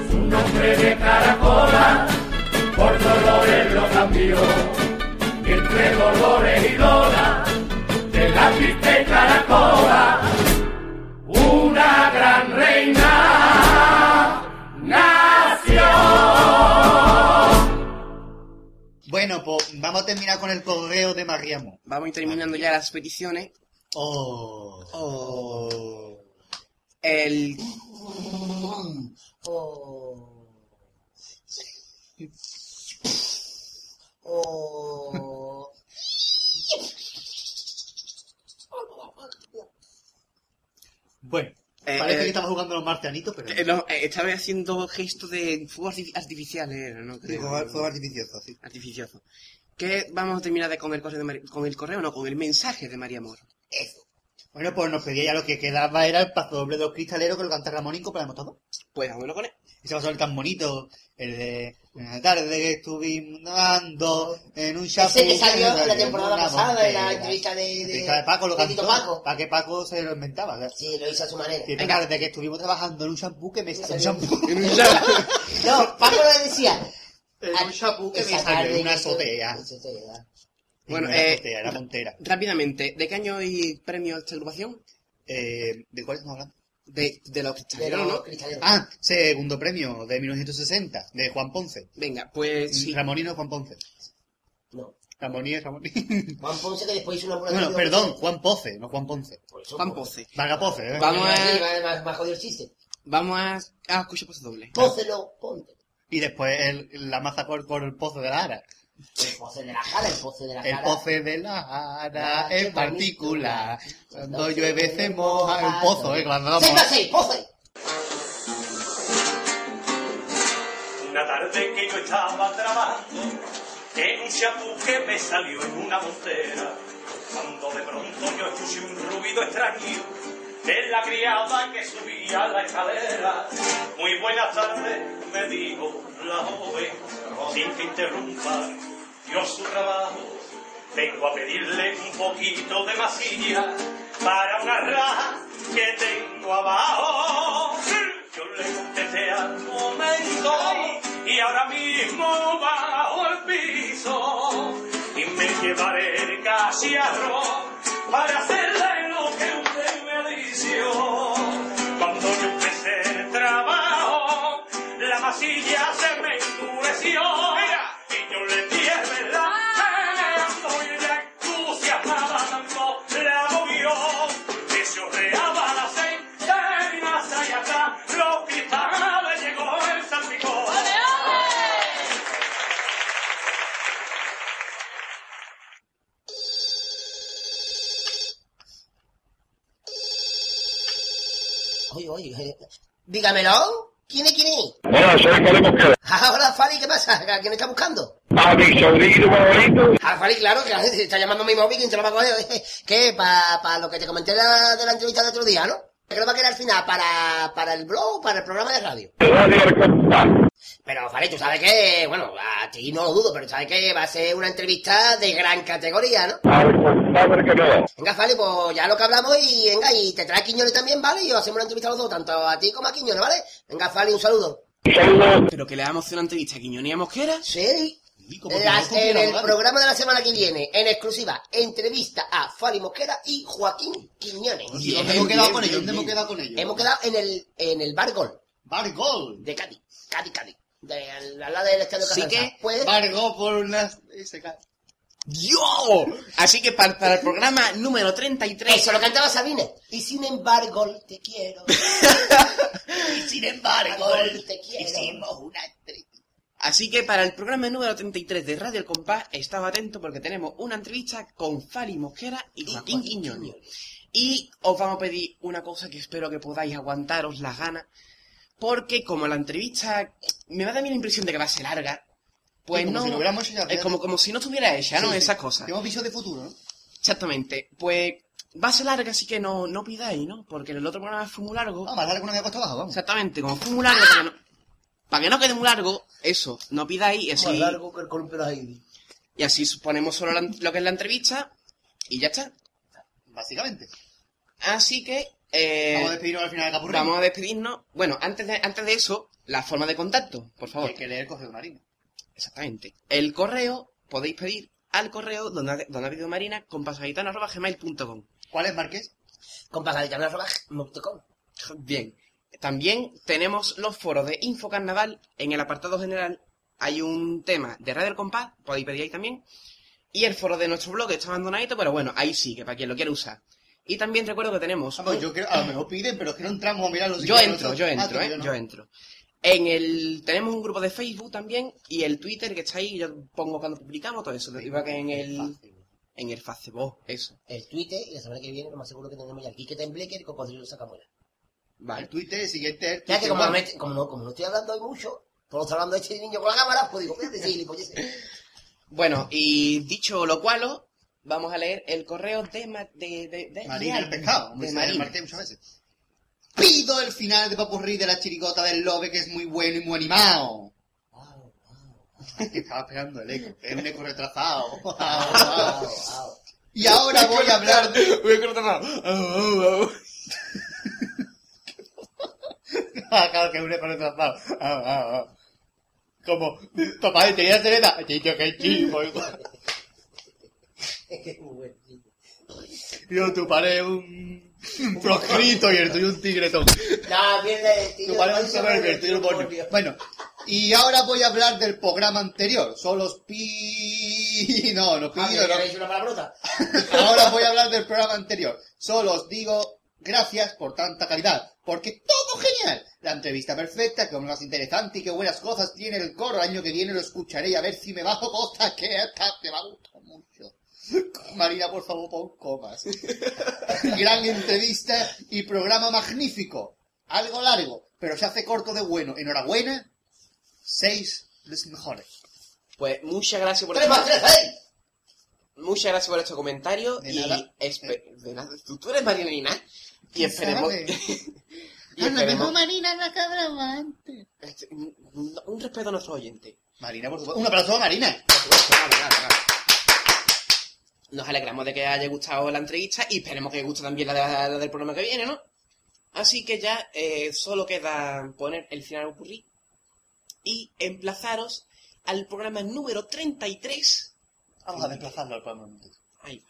Su nombre de caracola, por dolores lo cambió. Entre dolores y lola, Bueno, pues vamos a terminar con el correo de Mariamo. Vamos a ir terminando ya las peticiones. Oh. Oh. El... Oh. Oh. Bueno, parece eh, que estamos jugando los marcianitos, pero... eh, no, eh, estaba haciendo gestos de fuegos arti- artificiales, ¿no? Creo. fuego- fuego artificioso, sí. Artificioso. ¿Qué vamos a terminar de de Mari- con el correo, no, con el mensaje de María Amor? Bueno, pues nos pedía ya lo que quedaba era el paso doble de los cristaleros que lo canta Ramónico, pero hemos todo. Pues vámonos con él. Ese paso doble tan bonito, el de una tarde que estuvimos nadando en un chapú. Ese que salió en la temporada pasada en la entrevista de, La de, Paco lo de cantó, Paco. para que Paco se lo inventaba. ¿verdad? Sí, lo hizo a su manera. Y una tarde que estuvimos trabajando en un shampoo que me salió un salió- shampoo. No, Paco lo decía. En un shampoo que me salió en una azotea. azotea. Bueno, En una eh, azotea, era montera. Rápidamente, ¿de qué año hay premio a esta agrupación? Eh, ¿De cuál estamos hablando? De, de los cristaleros, ¿no? cristaleros. Ah, segundo premio de 1960, de Juan Ponce. Venga, pues sí. Ramonino Juan Ponce. No. Ramoní es Ramoní. Juan Ponce que después hizo una prueba bueno, perdón, Juan Poce, no Juan Ponce. Por eso, Juan por- Poce. Vaga Poce, ¿eh? Vamos a, más, más, más jodido el chiste. vamos a, a escuchar paso doble. Pócelo, ponte. Y después el, la maza por, por el pozo de la ara. El poce de la cara, el poce de la El cara. poce de la ara es qué particular. Cuando llueve se moja el pozo, ¿eh? Cuando vamos... ¡Seis más seis, poce! Una tarde que yo estaba trabajando en un champú que me salió en una montera. Cuando de pronto yo escuché un ruido extraño de la criada que subía la escalera. Muy buenas tardes, me dijo la joven, sin que interrumpa yo su trabajo. Vengo a pedirle un poquito de masilla para una raja que tengo abajo. Yo le contesté al momento y ahora mismo bajo el piso y me llevaré el cacharro para hacerle Cuando yo empecé el trabajo, la masilla se me endureció. Y yo le dije verdad. Oye, eh, dígamelo. ¿Quién es quién es? Bueno, soy Podemos Queda. Ahora, Fali, ¿qué pasa? ¿A quién está buscando? A mi sobrino favorito. Ah, Fali, claro, que la gente está llamando a mi móvil, ¿quién se lo va a coger? ¿Qué? Para lo que te comenté la- de la entrevista del otro día, ¿no? ¿Qué lo va a quedar al final? ¿Para, para el blog o para el programa de radio? Radio. Pero, Fali, tú sabes que, bueno, a ti no lo dudo, pero sabes que va a ser una entrevista de gran categoría, ¿no? Al Compás del que no. Venga, Fali, pues ya lo que hablamos y venga, y te trae Quiñones también, ¿vale? Y os hacemos una entrevista a los dos, tanto a ti como a Quiñones, ¿vale? Venga, Fali, un saludo. ¿Pero que le damos una entrevista a Quiñones y a Mosquera? Sí. Las- en el programa de la semana que viene, en exclusiva, entrevista a Fali Mosquera y Joaquín Quiñones. ¿Y Bien, dónde hemos quedado con ellos? bien, ¿Dónde hemos quedado con ellos? Hemos quedado en el, en el Bar Gol Bar Gol. de Cádiz. Cádiz, Cádiz. De, al al lado del estadio Así que- Pues, por unas... ¡Dios! Así que para, para el programa número 33... eso lo cantaba Sabine. Y sin embargo, te quiero. Y sin embargo, te quiero. hicimos una entrevista. Así que para el programa número 33 de Radio El Compás, estaba atento porque tenemos una entrevista con Fali Mosquera y Joaquín Quiñones. Y os vamos a pedir una cosa que espero que podáis aguantaros las ganas, porque como la entrevista me va a dar a mí la impresión de que va a ser larga, pues como no... si lo hubiéramos hecho ya, es como, como si no estuviera hecha, ¿no? Sí. Esas cosas. Tenemos visos de futuro, ¿no? Exactamente. Pues va a ser larga, así que no, no pidáis, ¿no? Porque en el otro programa fue muy largo. Vamos, más largo no me ha costado abajo, vamos. Exactamente, como fue muy largo, para que no, para que no quede muy largo, eso, no pidáis y Más así, largo que el columpio de y así ponemos solo la- lo que es la entrevista y ya está. Básicamente. Así que eh, Vamos a despedirnos al final de Capurrín. vamos a despedirnos. Bueno, antes de, antes de eso, la forma de contacto, por favor. Hay que leer Correo Marina. Exactamente. El correo podéis pedir al correo donde, donde ha habido marina con. ¿Cuál es, Marqués? Con. Bien. También tenemos los foros de Infocarnaval. En el apartado general hay un tema de Radio El Compás, podéis pedir ahí también. Y el foro de nuestro blog está abandonadito, pero bueno, ahí sí, que para quien lo quiera usar. Y también recuerdo que tenemos... Vamos, un- yo creo, a lo mejor piden, pero es que no entramos a mirarlo. yo entro, yo entro, Ah, ¿eh? no. Yo entro. En el... Tenemos un grupo de Facebook también y el Twitter que está ahí, yo pongo cuando publicamos todo eso. Igual que en el... En el Facebook, eso. El Twitter y la semana que viene lo más seguro que tendremos ya el Quique Tembleque y Cocodrilo Sacamuela. El Vale. Twitter, el siguiente es... Ya que como no, me- como, no, como no estoy hablando hoy mucho, por está hablando este niño con la cámara, pues digo, a decir gilipolleces. Bueno, y dicho lo cual, vamos a leer el correo de... ma- de, de, de Marina de- el pescado, de Marina. Marqués muchas veces. Pido el final de Papurri de la chirigota del Lobe, que es muy bueno y muy animado. Que estaba pegando el eco. Es un eco retrasado. Au. y ahora voy a hablar de... Voy a. Ah, claro que es un eco retrasado. Ah, ah, ah. Como, papá, te voy a hacer esta. Chicho, que chivo. Es que es muy bueno. sí. Yo, tu padre es un, un proscrito y el tuyo un tigretón. No, pierde, tío. Tu padre es un soberbio, el tuyo un. Bueno, y ahora voy a hablar del programa anterior. Son los pi... No, los Ah, pido, no. una palabrota. Ahora voy a hablar del programa anterior. Solo os digo gracias por tanta calidad. Porque todo genial. La entrevista perfecta, que más interesante y qué buenas cosas tiene el coro. El año que viene lo escucharé y a ver si me bajo cosas que esta te va a gustar mucho. Marina, por favor, pon comas. Gran entrevista y programa magnífico. Algo largo, pero se hace corto de bueno. Enhorabuena. Seis los mejores. Pues muchas gracias por Tres más tres, seis. Muchas gracias por este comentario. De y nada. espe- de nada. ¿Tú, tú eres Marina Nina. Y esperemos. y esperemos. Marina la cabra antes. este, un, un respeto a nuestros oyentes. Marina, por supuesto. Un aplauso a Marina. Vale, vale, vale. Nos alegramos de que haya gustado la entrevista y esperemos que guste también la, de- la del programa que viene, ¿no? Así que ya eh, solo queda poner el final ocurrir y emplazaros al programa número 33. Vamos a desplazarlo al programa. un momentito. Ahí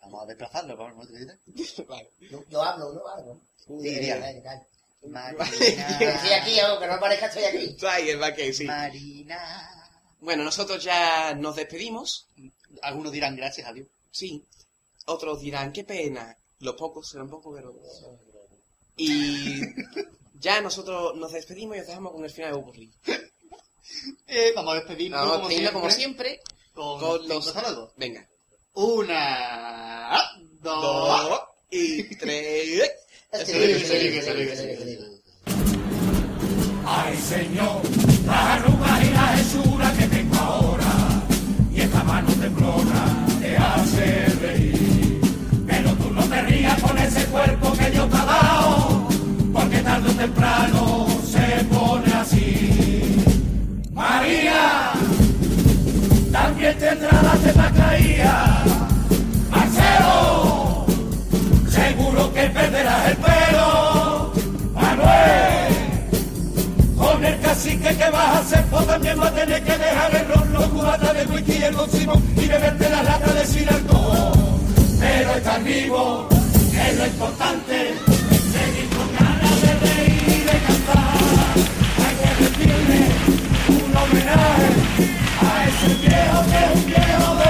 Vamos a desplazarlo al programa. momentito. va. Vale. Yo, yo hablo, ¿no? Algo. Sí, diría. Dale, dale. Marina. Estoy aquí, aunque no parezca, estoy aquí. Ahí es va que sí. Marina. Bueno, nosotros ya nos despedimos. Algunos dirán gracias a Dios. Sí. Otros dirán, qué pena. Los pocos serán pocos, pero... Y ya nosotros nos despedimos y os dejamos con el final de ocurrir. Eh, vamos a despedirnos Vamos a como, despedirnos siempre, como siempre con, los... saludos. Venga. Una, dos, Dos y tres. Se ligue, esta mano temblona te hace reír. Pero tú no te rías con ese cuerpo que Dios te ha dado, porque tarde o temprano se pone así. María, también tendrá la teta caída. Marcelo, seguro que perderás el pelo. Cacique que vas a hacer, pues también vas a tener que dejar el ron, los cubatas de whisky y el don Simón y beberte las latas de Sinalco. Pero estar vivo es lo importante, seguir con ganas de reír y de cantar. Hay que rendirle un homenaje a ese viejo que es un viejo de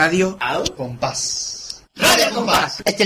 Radio Compás. Radio Compás. Este